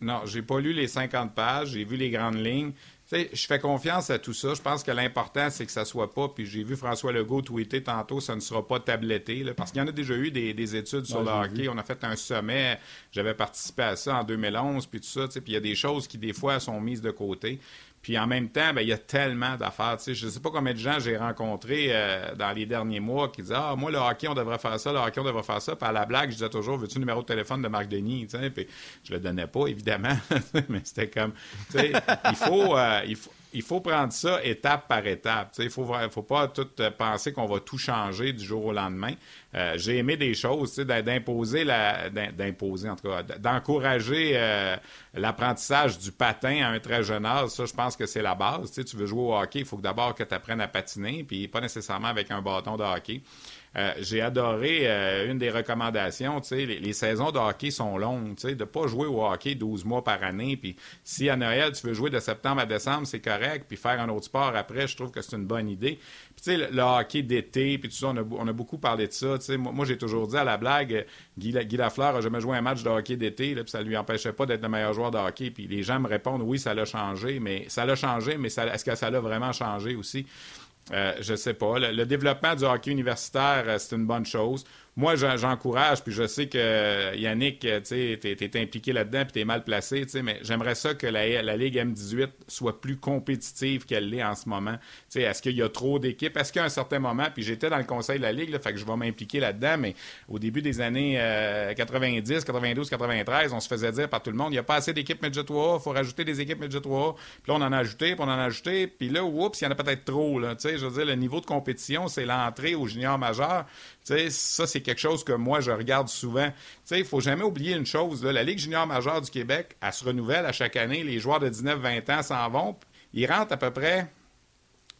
Non, j'ai pas lu les 50 pages. J'ai vu les grandes lignes je fais confiance à tout ça. Je pense que l'important, c'est que ça soit pas. Puis j'ai vu François Legault tweeter tantôt, ça ne sera pas tabletté. parce qu'il y en a déjà eu des, études sur le hockey. On a fait un sommet. J'avais participé à ça en 2011, puis tout ça. Puis il y a des choses qui, des fois, sont mises de côté. Puis en même temps, ben, il y a tellement d'affaires. Je ne sais pas combien de gens j'ai rencontrés euh, dans les derniers mois qui disaient Ah, moi, le hockey, on devrait faire ça, le hockey, on devrait faire ça. Puis à la blague, je disais toujours Veux-tu le numéro de téléphone de Marc Denis Puis je le donnais pas, évidemment. Mais c'était comme il faut, euh, il faut il faut prendre ça étape par étape. Il ne faut, faut pas tout euh, penser qu'on va tout changer du jour au lendemain. Euh, j'ai aimé des choses, d'imposer d'imposer en d'encourager euh, l'apprentissage du patin à un très jeune âge. Ça, je pense que c'est la base. Tu veux jouer au hockey, il faut d'abord que tu apprennes à patiner, puis pas nécessairement avec un bâton de hockey. Euh, j'ai adoré euh, une des recommandations, tu sais, les, saisons de hockey sont longues, tu sais, de pas jouer au hockey 12 mois par année, puis si à Noël tu veux jouer de septembre à décembre, c'est correct, puis faire un autre sport après, je trouve que c'est une bonne idée. Puis tu sais, le, hockey d'été, puis tout ça, on a, beaucoup parlé de ça, tu sais, moi, j'ai toujours dit à la blague, Guy, Guy Lafleur a jamais joué un match de hockey d'été, puis ça lui empêchait pas d'être le meilleur joueur de hockey, puis les gens me répondent, oui, ça l'a changé, mais ça l'a changé, mais est-ce que ça l'a vraiment changé aussi? Je euh, je sais pas. Le, développement du hockey universitaire, euh, c'est une bonne chose. Moi, j'encourage, puis je sais que Yannick, tu sais, t'es impliqué là-dedans, puis t'es mal placé, tu sais, mais j'aimerais ça que la, la, Ligue M18 soit plus compétitive qu'elle l'est en ce moment. Tu sais, est-ce qu'il y a trop d'équipes? Est-ce qu'à un certain moment, puis j'étais dans le conseil de la Ligue, là, fait que je vais m'impliquer là-dedans, mais au début des années 90, 92, 93, on se faisait dire par tout le monde, il n'y a pas assez d'équipes Midget 3 il faut rajouter des équipes Midget 3 Puis là, on en a ajouté, puis on en a ajouté, puis là, oups, il y en a peut-être trop, là, tu sais, je veux dire, le niveau de compétition, c'est l'entrée au junior majeur. Tu sais, ça, c'est quelque chose que moi, je regarde souvent. Tu sais, il faut jamais oublier une chose. la Ligue junior majeure du Québec, elle se renouvelle à chaque année. Les joueurs de 19-20 ans s'en vont. Ils rentrent à peu près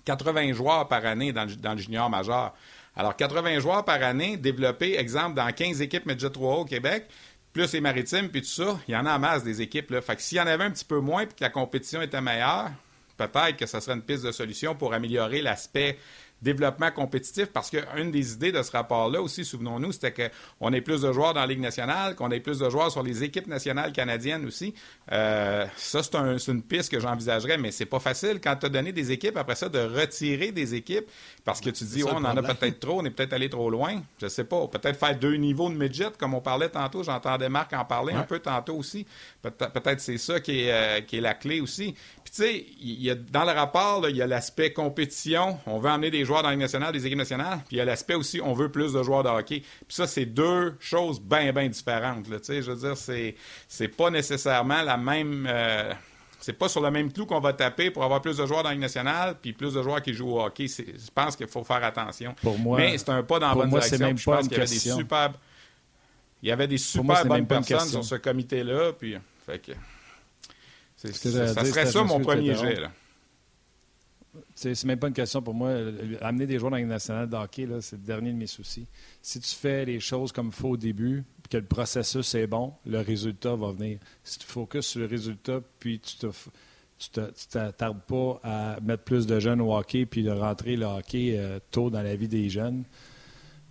80 joueurs par année dans le, junior majeur. Alors, 80 joueurs par année, développés, exemple, dans 15 équipes Medjet 3 au Québec, plus les maritimes, puis tout ça, il y en a en masse des équipes. Fait que s'il y en avait un petit peu moins, puis que la compétition était meilleure, peut-être que ça serait une piste de solution pour améliorer l'aspect développement compétitif parce qu'une des idées de ce rapport-là aussi, souvenons-nous, c'était qu'on ait plus de joueurs dans la Ligue nationale, qu'on ait plus de joueurs sur les équipes nationales canadiennes aussi. Euh, ça, c'est une piste que j'envisagerais, mais c'est pas facile quand tu as donné des équipes, après ça, de retirer des équipes parce que tu dis, oh, on en a peut-être trop, on est peut-être allé trop loin. Je sais pas. Peut-être faire deux niveaux de midget, comme on parlait tantôt. J'entendais Marc en parler un peu tantôt aussi. Peut-être c'est ça qui est, euh, qui est la clé aussi. Puis, tu sais, il y a, dans le rapport, il y a l'aspect compétition. On veut emmener des joueurs dans la nationale, des équipes nationales. Puis, il y a l'aspect aussi, on veut plus de joueurs de hockey. Puis, ça, c'est deux choses bien, bien différentes. Je veux dire, c'est, c'est pas nécessairement la même. Euh, c'est pas sur le même clou qu'on va taper pour avoir plus de joueurs dans la Ligue nationale puis plus de joueurs qui jouent au hockey. Je pense qu'il faut faire attention. Pour moi, Mais c'est un pas dans la bonne direction. Même je pense qu'il y avait des super, il y avait des super bonnes personnes sur ce comité-là. Puis, fait que, ça, serait ça mon premier jet. Là. C'est même pas une question pour moi. Amener des joueurs dans la nationale de hockey, c'est le dernier de mes soucis. Si tu fais les choses comme il faut au début, puis que le processus est bon, le résultat va venir. Si tu focuses sur le résultat, puis tu ne tu t'attardes pas à mettre plus de jeunes au hockey, puis de rentrer le hockey euh, tôt dans la vie des jeunes,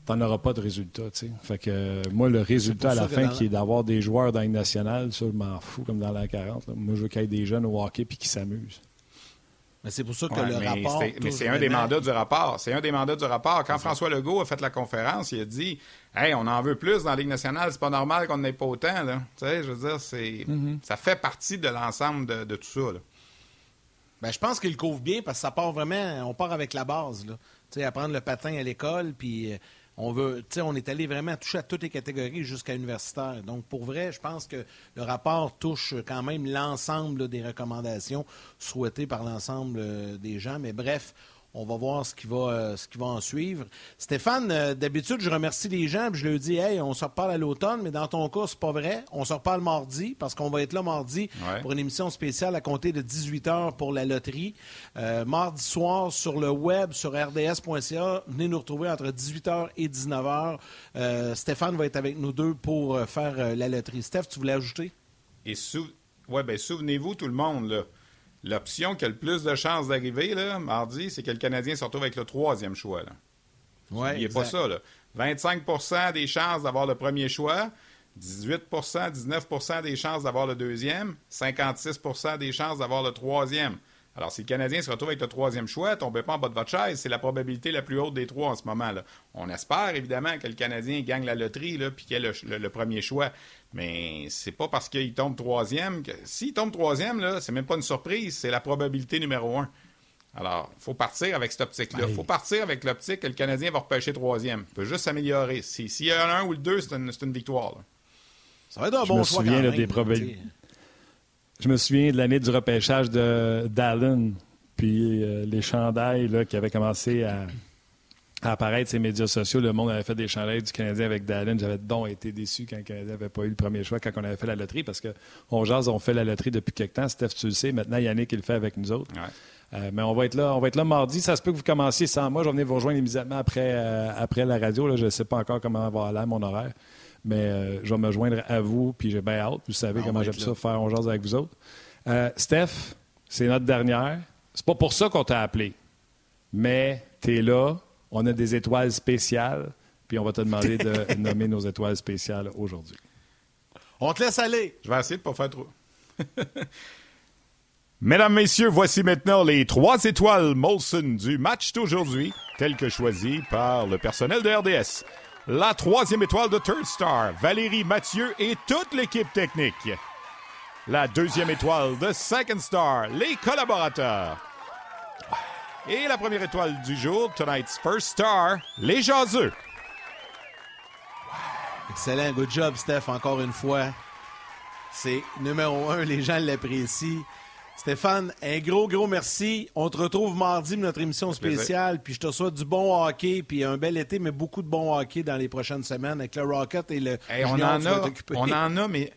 tu n'auras pas de résultat. Fait que euh, moi, le résultat à la fin, qui est d'avoir des joueurs dans une nationale, ça, je m'en fous comme dans la 40. Moi, je veux qu'il y ait des jeunes au hockey puis qui s'amusent. Mais c'est pour ça que le rapport. Mais c'est un des mandats du rapport. C'est un des mandats du rapport. Quand François Legault a fait la conférence, il a dit Hey, on en veut plus dans la Ligue nationale, c'est pas normal qu'on n'ait pas autant. Là. Tu sais, je veux dire, c'est mm-hmm. ça fait partie de l'ensemble de, tout ça. Ben, je pense qu'il couvre bien parce que ça part vraiment. On part avec la base. Là. Tu sais, apprendre le patin à l'école, puis. On veut, on est allé vraiment toucher à toutes les catégories jusqu'à universitaire. Donc, pour vrai, je pense que le rapport touche quand même l'ensemble des recommandations souhaitées par l'ensemble euh, des gens. Mais bref, on va voir ce qui va, euh, ce qui va en suivre. Stéphane, euh, d'habitude, je remercie les gens, puis je leur dis, hey, on se reparle à l'automne, mais dans ton cas, c'est pas vrai. On se reparle mardi, parce qu'on va être là mardi pour une émission spéciale à compter de 18 h pour la loterie. Euh, mardi soir, sur le web, sur rds.ca, venez nous retrouver entre 18 h et 19 h. Stéphane va être avec nous deux pour faire la loterie. Steph, tu voulais ajouter? Et sou... ouais, ben, souvenez-vous, tout le monde, là L'option qui a le plus de chances d'arriver, là, mardi, c'est que le Canadien se retrouve avec le troisième choix. Là. Ouais, pas ça. Là. 25% des chances d'avoir le premier choix, 18% 19% des chances d'avoir le deuxième, 56% des chances d'avoir le troisième. Alors, si le Canadien se retrouve avec le troisième choix, tombez pas en bas de votre chaise. C'est la probabilité la plus haute des trois en ce moment. là. On espère évidemment que le Canadien gagne la loterie et qu'il ait le, premier choix. Mais c'est pas parce qu'il tombe troisième que. S'il tombe troisième, là, c'est même pas une surprise, c'est la probabilité numéro un. Alors, il faut partir avec cette optique-là. Il faut partir avec l'optique que le Canadien va repêcher troisième. Il peut juste s'améliorer. S'il y en a un ou le deux, c'est une, victoire. Ça va être un bon choix. Souviens, des probabilités. Je me souviens de l'année du repêchage de d'Allen, puis euh, les chandails là, qui avaient commencé à, apparaître sur les médias sociaux. Le monde avait fait des chandails du Canadien avec Dallin. J'avais donc été déçu quand le Canadien n'avait pas eu le premier choix quand on avait fait la loterie parce qu'on jase, on fait la loterie depuis quelque temps. Steph, tu le sais. Maintenant, Yannick, il le fait avec nous autres. Euh, mais on va être là, on va être là mardi. Ça se peut que vous commenciez sans moi. Je vais venir vous rejoindre immédiatement après, euh, après la radio. Là. Je ne sais pas encore comment va aller mon horaire. Mais euh, je vais me joindre à vous, puis j'ai bien hâte. Vous savez comment j'aime ça faire on jase avec vous autres. Euh, Steph, c'est notre dernière. C'est pas pour ça qu'on t'a appelé. Mais tu es là. On a des étoiles spéciales. Puis on va te demander de nommer nos étoiles spéciales aujourd'hui. On te laisse aller. Je vais essayer de ne pas faire trop. Mesdames, Messieurs, voici maintenant les trois étoiles Molson du match d'aujourd'hui, telles que choisies par le personnel de RDS. La troisième étoile de Third Star, Valérie Mathieu et toute l'équipe technique. La deuxième étoile de Second Star, les collaborateurs. Et la première étoile du jour, tonight's first star, les jaseux. Excellent, good job, Steph, encore une fois. C'est numéro un, les gens l'apprécient. Stéphane, un gros, gros merci. On te retrouve mardi pour notre émission spéciale. Puis je te souhaite du bon hockey, puis un bel été, mais beaucoup de bon hockey dans les prochaines semaines avec le Rocket et le. on, en a, on en a, mais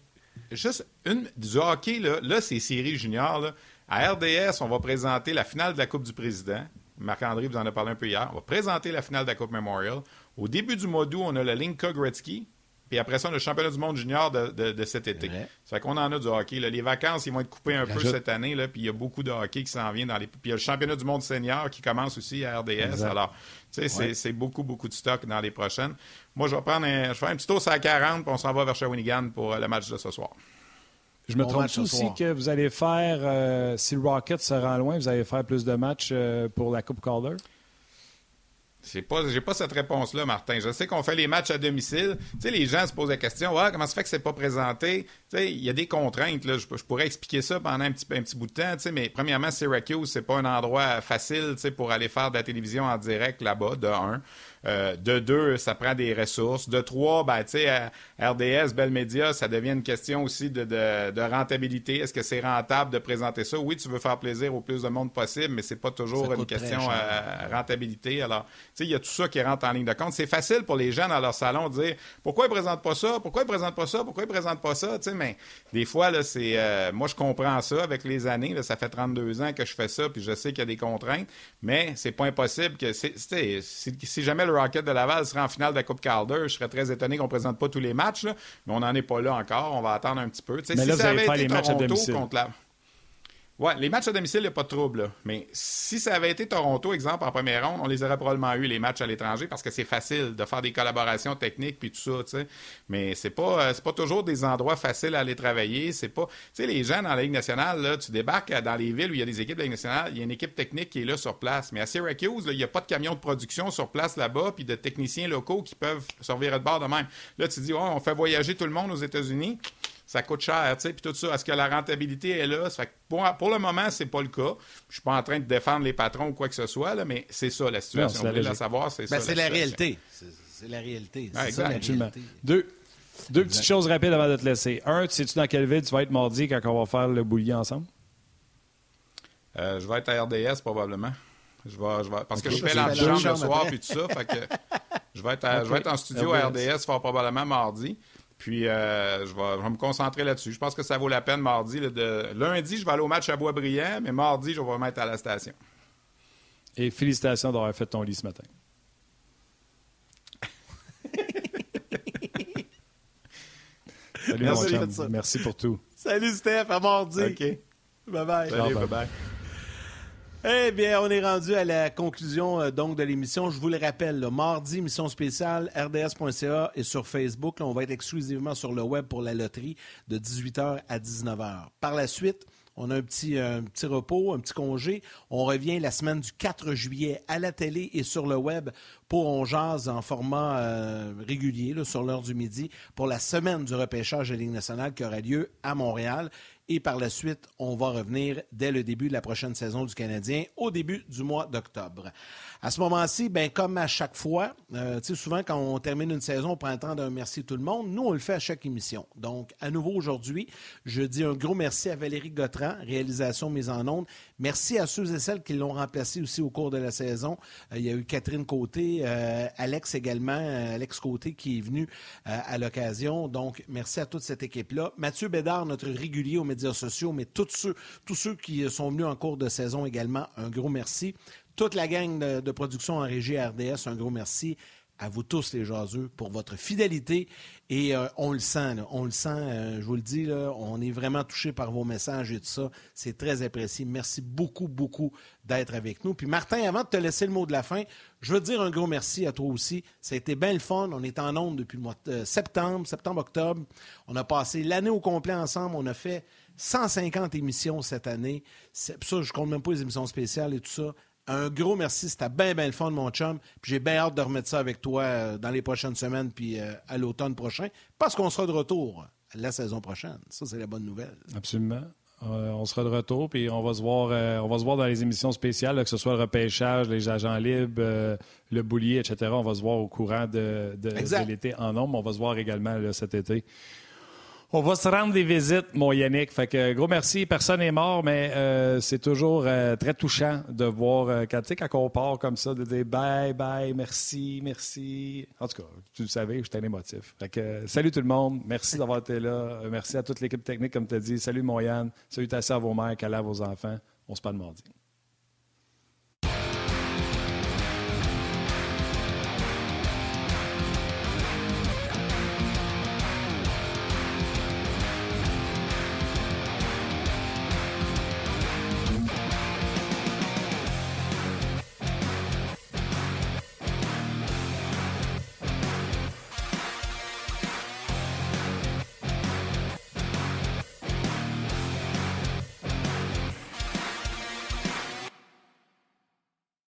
juste une du hockey, là, là c'est série junior. Là. À RDS, on va présenter la finale de la Coupe du Président. Marc-André vous en a parlé un peu hier. On va présenter la finale de la Coupe Memorial. Au début du mois d'août, on a le Linka Gretzky. Puis après ça, on a le championnat du monde junior de, cet été. Ça fait qu'on en a du hockey. Les vacances, ils vont être coupées un peu cette année. Là, puis il y a beaucoup de hockey qui s'en vient dans les. Puis il y a le championnat du monde senior qui commence aussi à RDS. Alors, tu sais, c'est beaucoup, beaucoup de stock dans les prochaines. Moi, je vais prendre un, je vais faire un petit tour à 40, puis on s'en va vers Shawinigan pour le match de ce soir. Je me trompe aussi que vous allez faire, euh, si le Rocket se rend loin, vous allez faire plus de matchs euh, pour la Coupe Calder? Je pas, j'ai pas cette réponse-là, Martin. Je sais qu'on fait les matchs à domicile. Les gens se posent la question, ouais, comment ça fait que c'est pas présenté? Il y a des contraintes, là. Je, pourrais expliquer ça pendant un petit, un petit bout de temps, mais premièrement, Syracuse, c'est pas un endroit facile, pour aller faire de la télévision en direct là-bas, de un. Euh, de deux, ça prend des ressources. De trois, ben, tu sais, RDS, Bell Media, ça devient une question aussi de, de, rentabilité. Est-ce que c'est rentable de présenter ça? Oui, tu veux faire plaisir au plus de monde possible, mais c'est pas toujours une question de euh, rentabilité. Alors, tu sais, il y a tout ça qui rentre en ligne de compte. C'est facile pour les gens dans leur salon de dire pourquoi ils présentent pas ça? Pourquoi ils présentent pas ça? Pourquoi ils présentent pas ça? Tu sais, mais des fois, là, c'est. Euh, moi, je comprends ça avec les années. Là, ça fait 32 ans que je fais ça, puis je sais qu'il y a des contraintes, mais c'est pas impossible que. Si, si jamais le Rocket de Laval serait en finale de la Coupe Calder, je serais très étonné qu'on ne présente pas tous les matchs, mais on n'en est pas là encore. On va attendre un petit peu. mais si là, ça avait été les matchs à domicile. contre la... Oui, les matchs à domicile, il n'y a pas de trouble. Mais si ça avait été Toronto, exemple, en première ronde, on les aurait probablement eu, les matchs à l'étranger, parce que c'est facile de faire des collaborations techniques puis tout ça, tu sais. Mais c'est pas, euh, pas toujours des endroits faciles à aller travailler. C'est pas, tu sais, les gens dans la Ligue nationale, là, tu débarques dans les villes où il y a des équipes de la Ligue nationale, il y a une équipe technique qui est là sur place. Mais à Syracuse, il n'y a pas de camion de production sur place là-bas, puis de techniciens locaux qui peuvent servir de bord de même. Là, tu dis, on fait voyager tout le monde aux États-Unis ça coûte cher, tu sais, puis tout ça. Est-ce que la rentabilité est là? Ça fait pour, pour, le moment, c'est pas le cas. Je suis pas en train de défendre les patrons ou quoi que ce soit, là, mais c'est ça la situation. Non, la savoir, c'est ben, ça. C'est la, réalité. C'est la réalité. Ah, exactement. Deux, deux petites choses rapides avant de te laisser. Un, sais-tu dans quelle ville tu vas être mardi quand on va faire le bouilli ensemble? Euh, je vais être à RDS probablement. Je vais, je vais, parce que je fais l'antichambre le soir puis tout ça. Fait que je, vais être je vais être en studio à RDS fort probablement mardi. Puis, euh, je, vais, me concentrer là-dessus. Je pense que ça vaut la peine mardi. de... Lundi, je vais aller au match à Boisbriand, mais mardi, je vais me mettre à la station. Et félicitations d'avoir fait ton lit ce matin. Salut, Merci, mon Merci pour tout. Salut, Steph. À mardi. OK. Bye-bye. Salut, bye-bye. Eh bien, on est rendu à la conclusion euh, donc de l'émission. Je vous le rappelle, mardi, émission spéciale, rds.ca et sur Facebook. on va être exclusivement sur le web pour la loterie de 18h à 19h. Par la suite, on a un petit, un petit repos, un petit congé. On revient la semaine du 4 juillet à la télé et sur le web pour On Jazz en format euh, régulier, sur l'heure du midi, pour la semaine du repêchage de Ligue nationale qui aura lieu à Montréal. Et par la suite, on va revenir dès le début de la prochaine saison du Canadien, au début du mois d'octobre. À ce moment-ci, ben, comme à chaque fois, euh, souvent quand on termine une saison, on prend le temps d'un merci tout le monde. Nous, on le fait à chaque émission. Donc, à nouveau aujourd'hui, je dis un gros merci à Valérie Gautran, réalisation mise en onde. Merci à ceux et celles qui l'ont remplacé aussi au cours de la saison. Euh, il y a eu Catherine Côté, euh, Alex également, Alex Côté qui est venu à l'occasion. Donc, merci à toute cette équipe-là. Mathieu Bédard, notre régulier aux médias sociaux, mais tous ceux, tous ceux qui sont venus en cours de saison également, un gros merci toute la gang de, production en régie RDS, un gros merci à vous tous les jaseux pour votre fidélité et euh, on le sent, on le sent, euh, je vous le dis, là, on est vraiment touché par vos messages et tout ça. C'est très apprécié. Merci beaucoup, beaucoup d'être avec nous. Puis Martin, avant de te laisser le mot de la fin, je veux dire un gros merci à toi aussi. Ça a été bien le fun. On est en onde depuis le mois de septembre, septembre-octobre. On a passé l'année au complet ensemble. On a fait 150 émissions cette année. Ça, je compte même pas les émissions spéciales et tout ça Un gros merci. C'était bien, bien le fun, mon chum. Puis j'ai bien hâte de remettre ça avec toi euh, dans les prochaines semaines puis euh, à l'automne prochain parce qu'on sera de retour la saison prochaine. Ça, c'est la bonne nouvelle. Absolument. Euh, on sera de retour, puis on va se voir, on va se voir dans les émissions spéciales, que ce soit le repêchage, les agents libres, le boulier, etc. On va se voir au courant de, l'été en nombre. On va se voir également cet été. On va se rendre des visites, mon Yannick. Fait que gros merci. Personne n'est mort, mais euh, c'est toujours euh, très touchant de voir euh, quand, quand on part comme ça, de dire bye, bye, merci, merci. En tout cas, tu le savais, j'étais un émotif. Fait que salut tout le monde. Merci d'avoir été là. merci à toute l'équipe technique, comme tu as dit. Salut mon Yann. Salutations à vos mères, câlins à vos enfants. On se parle mardi.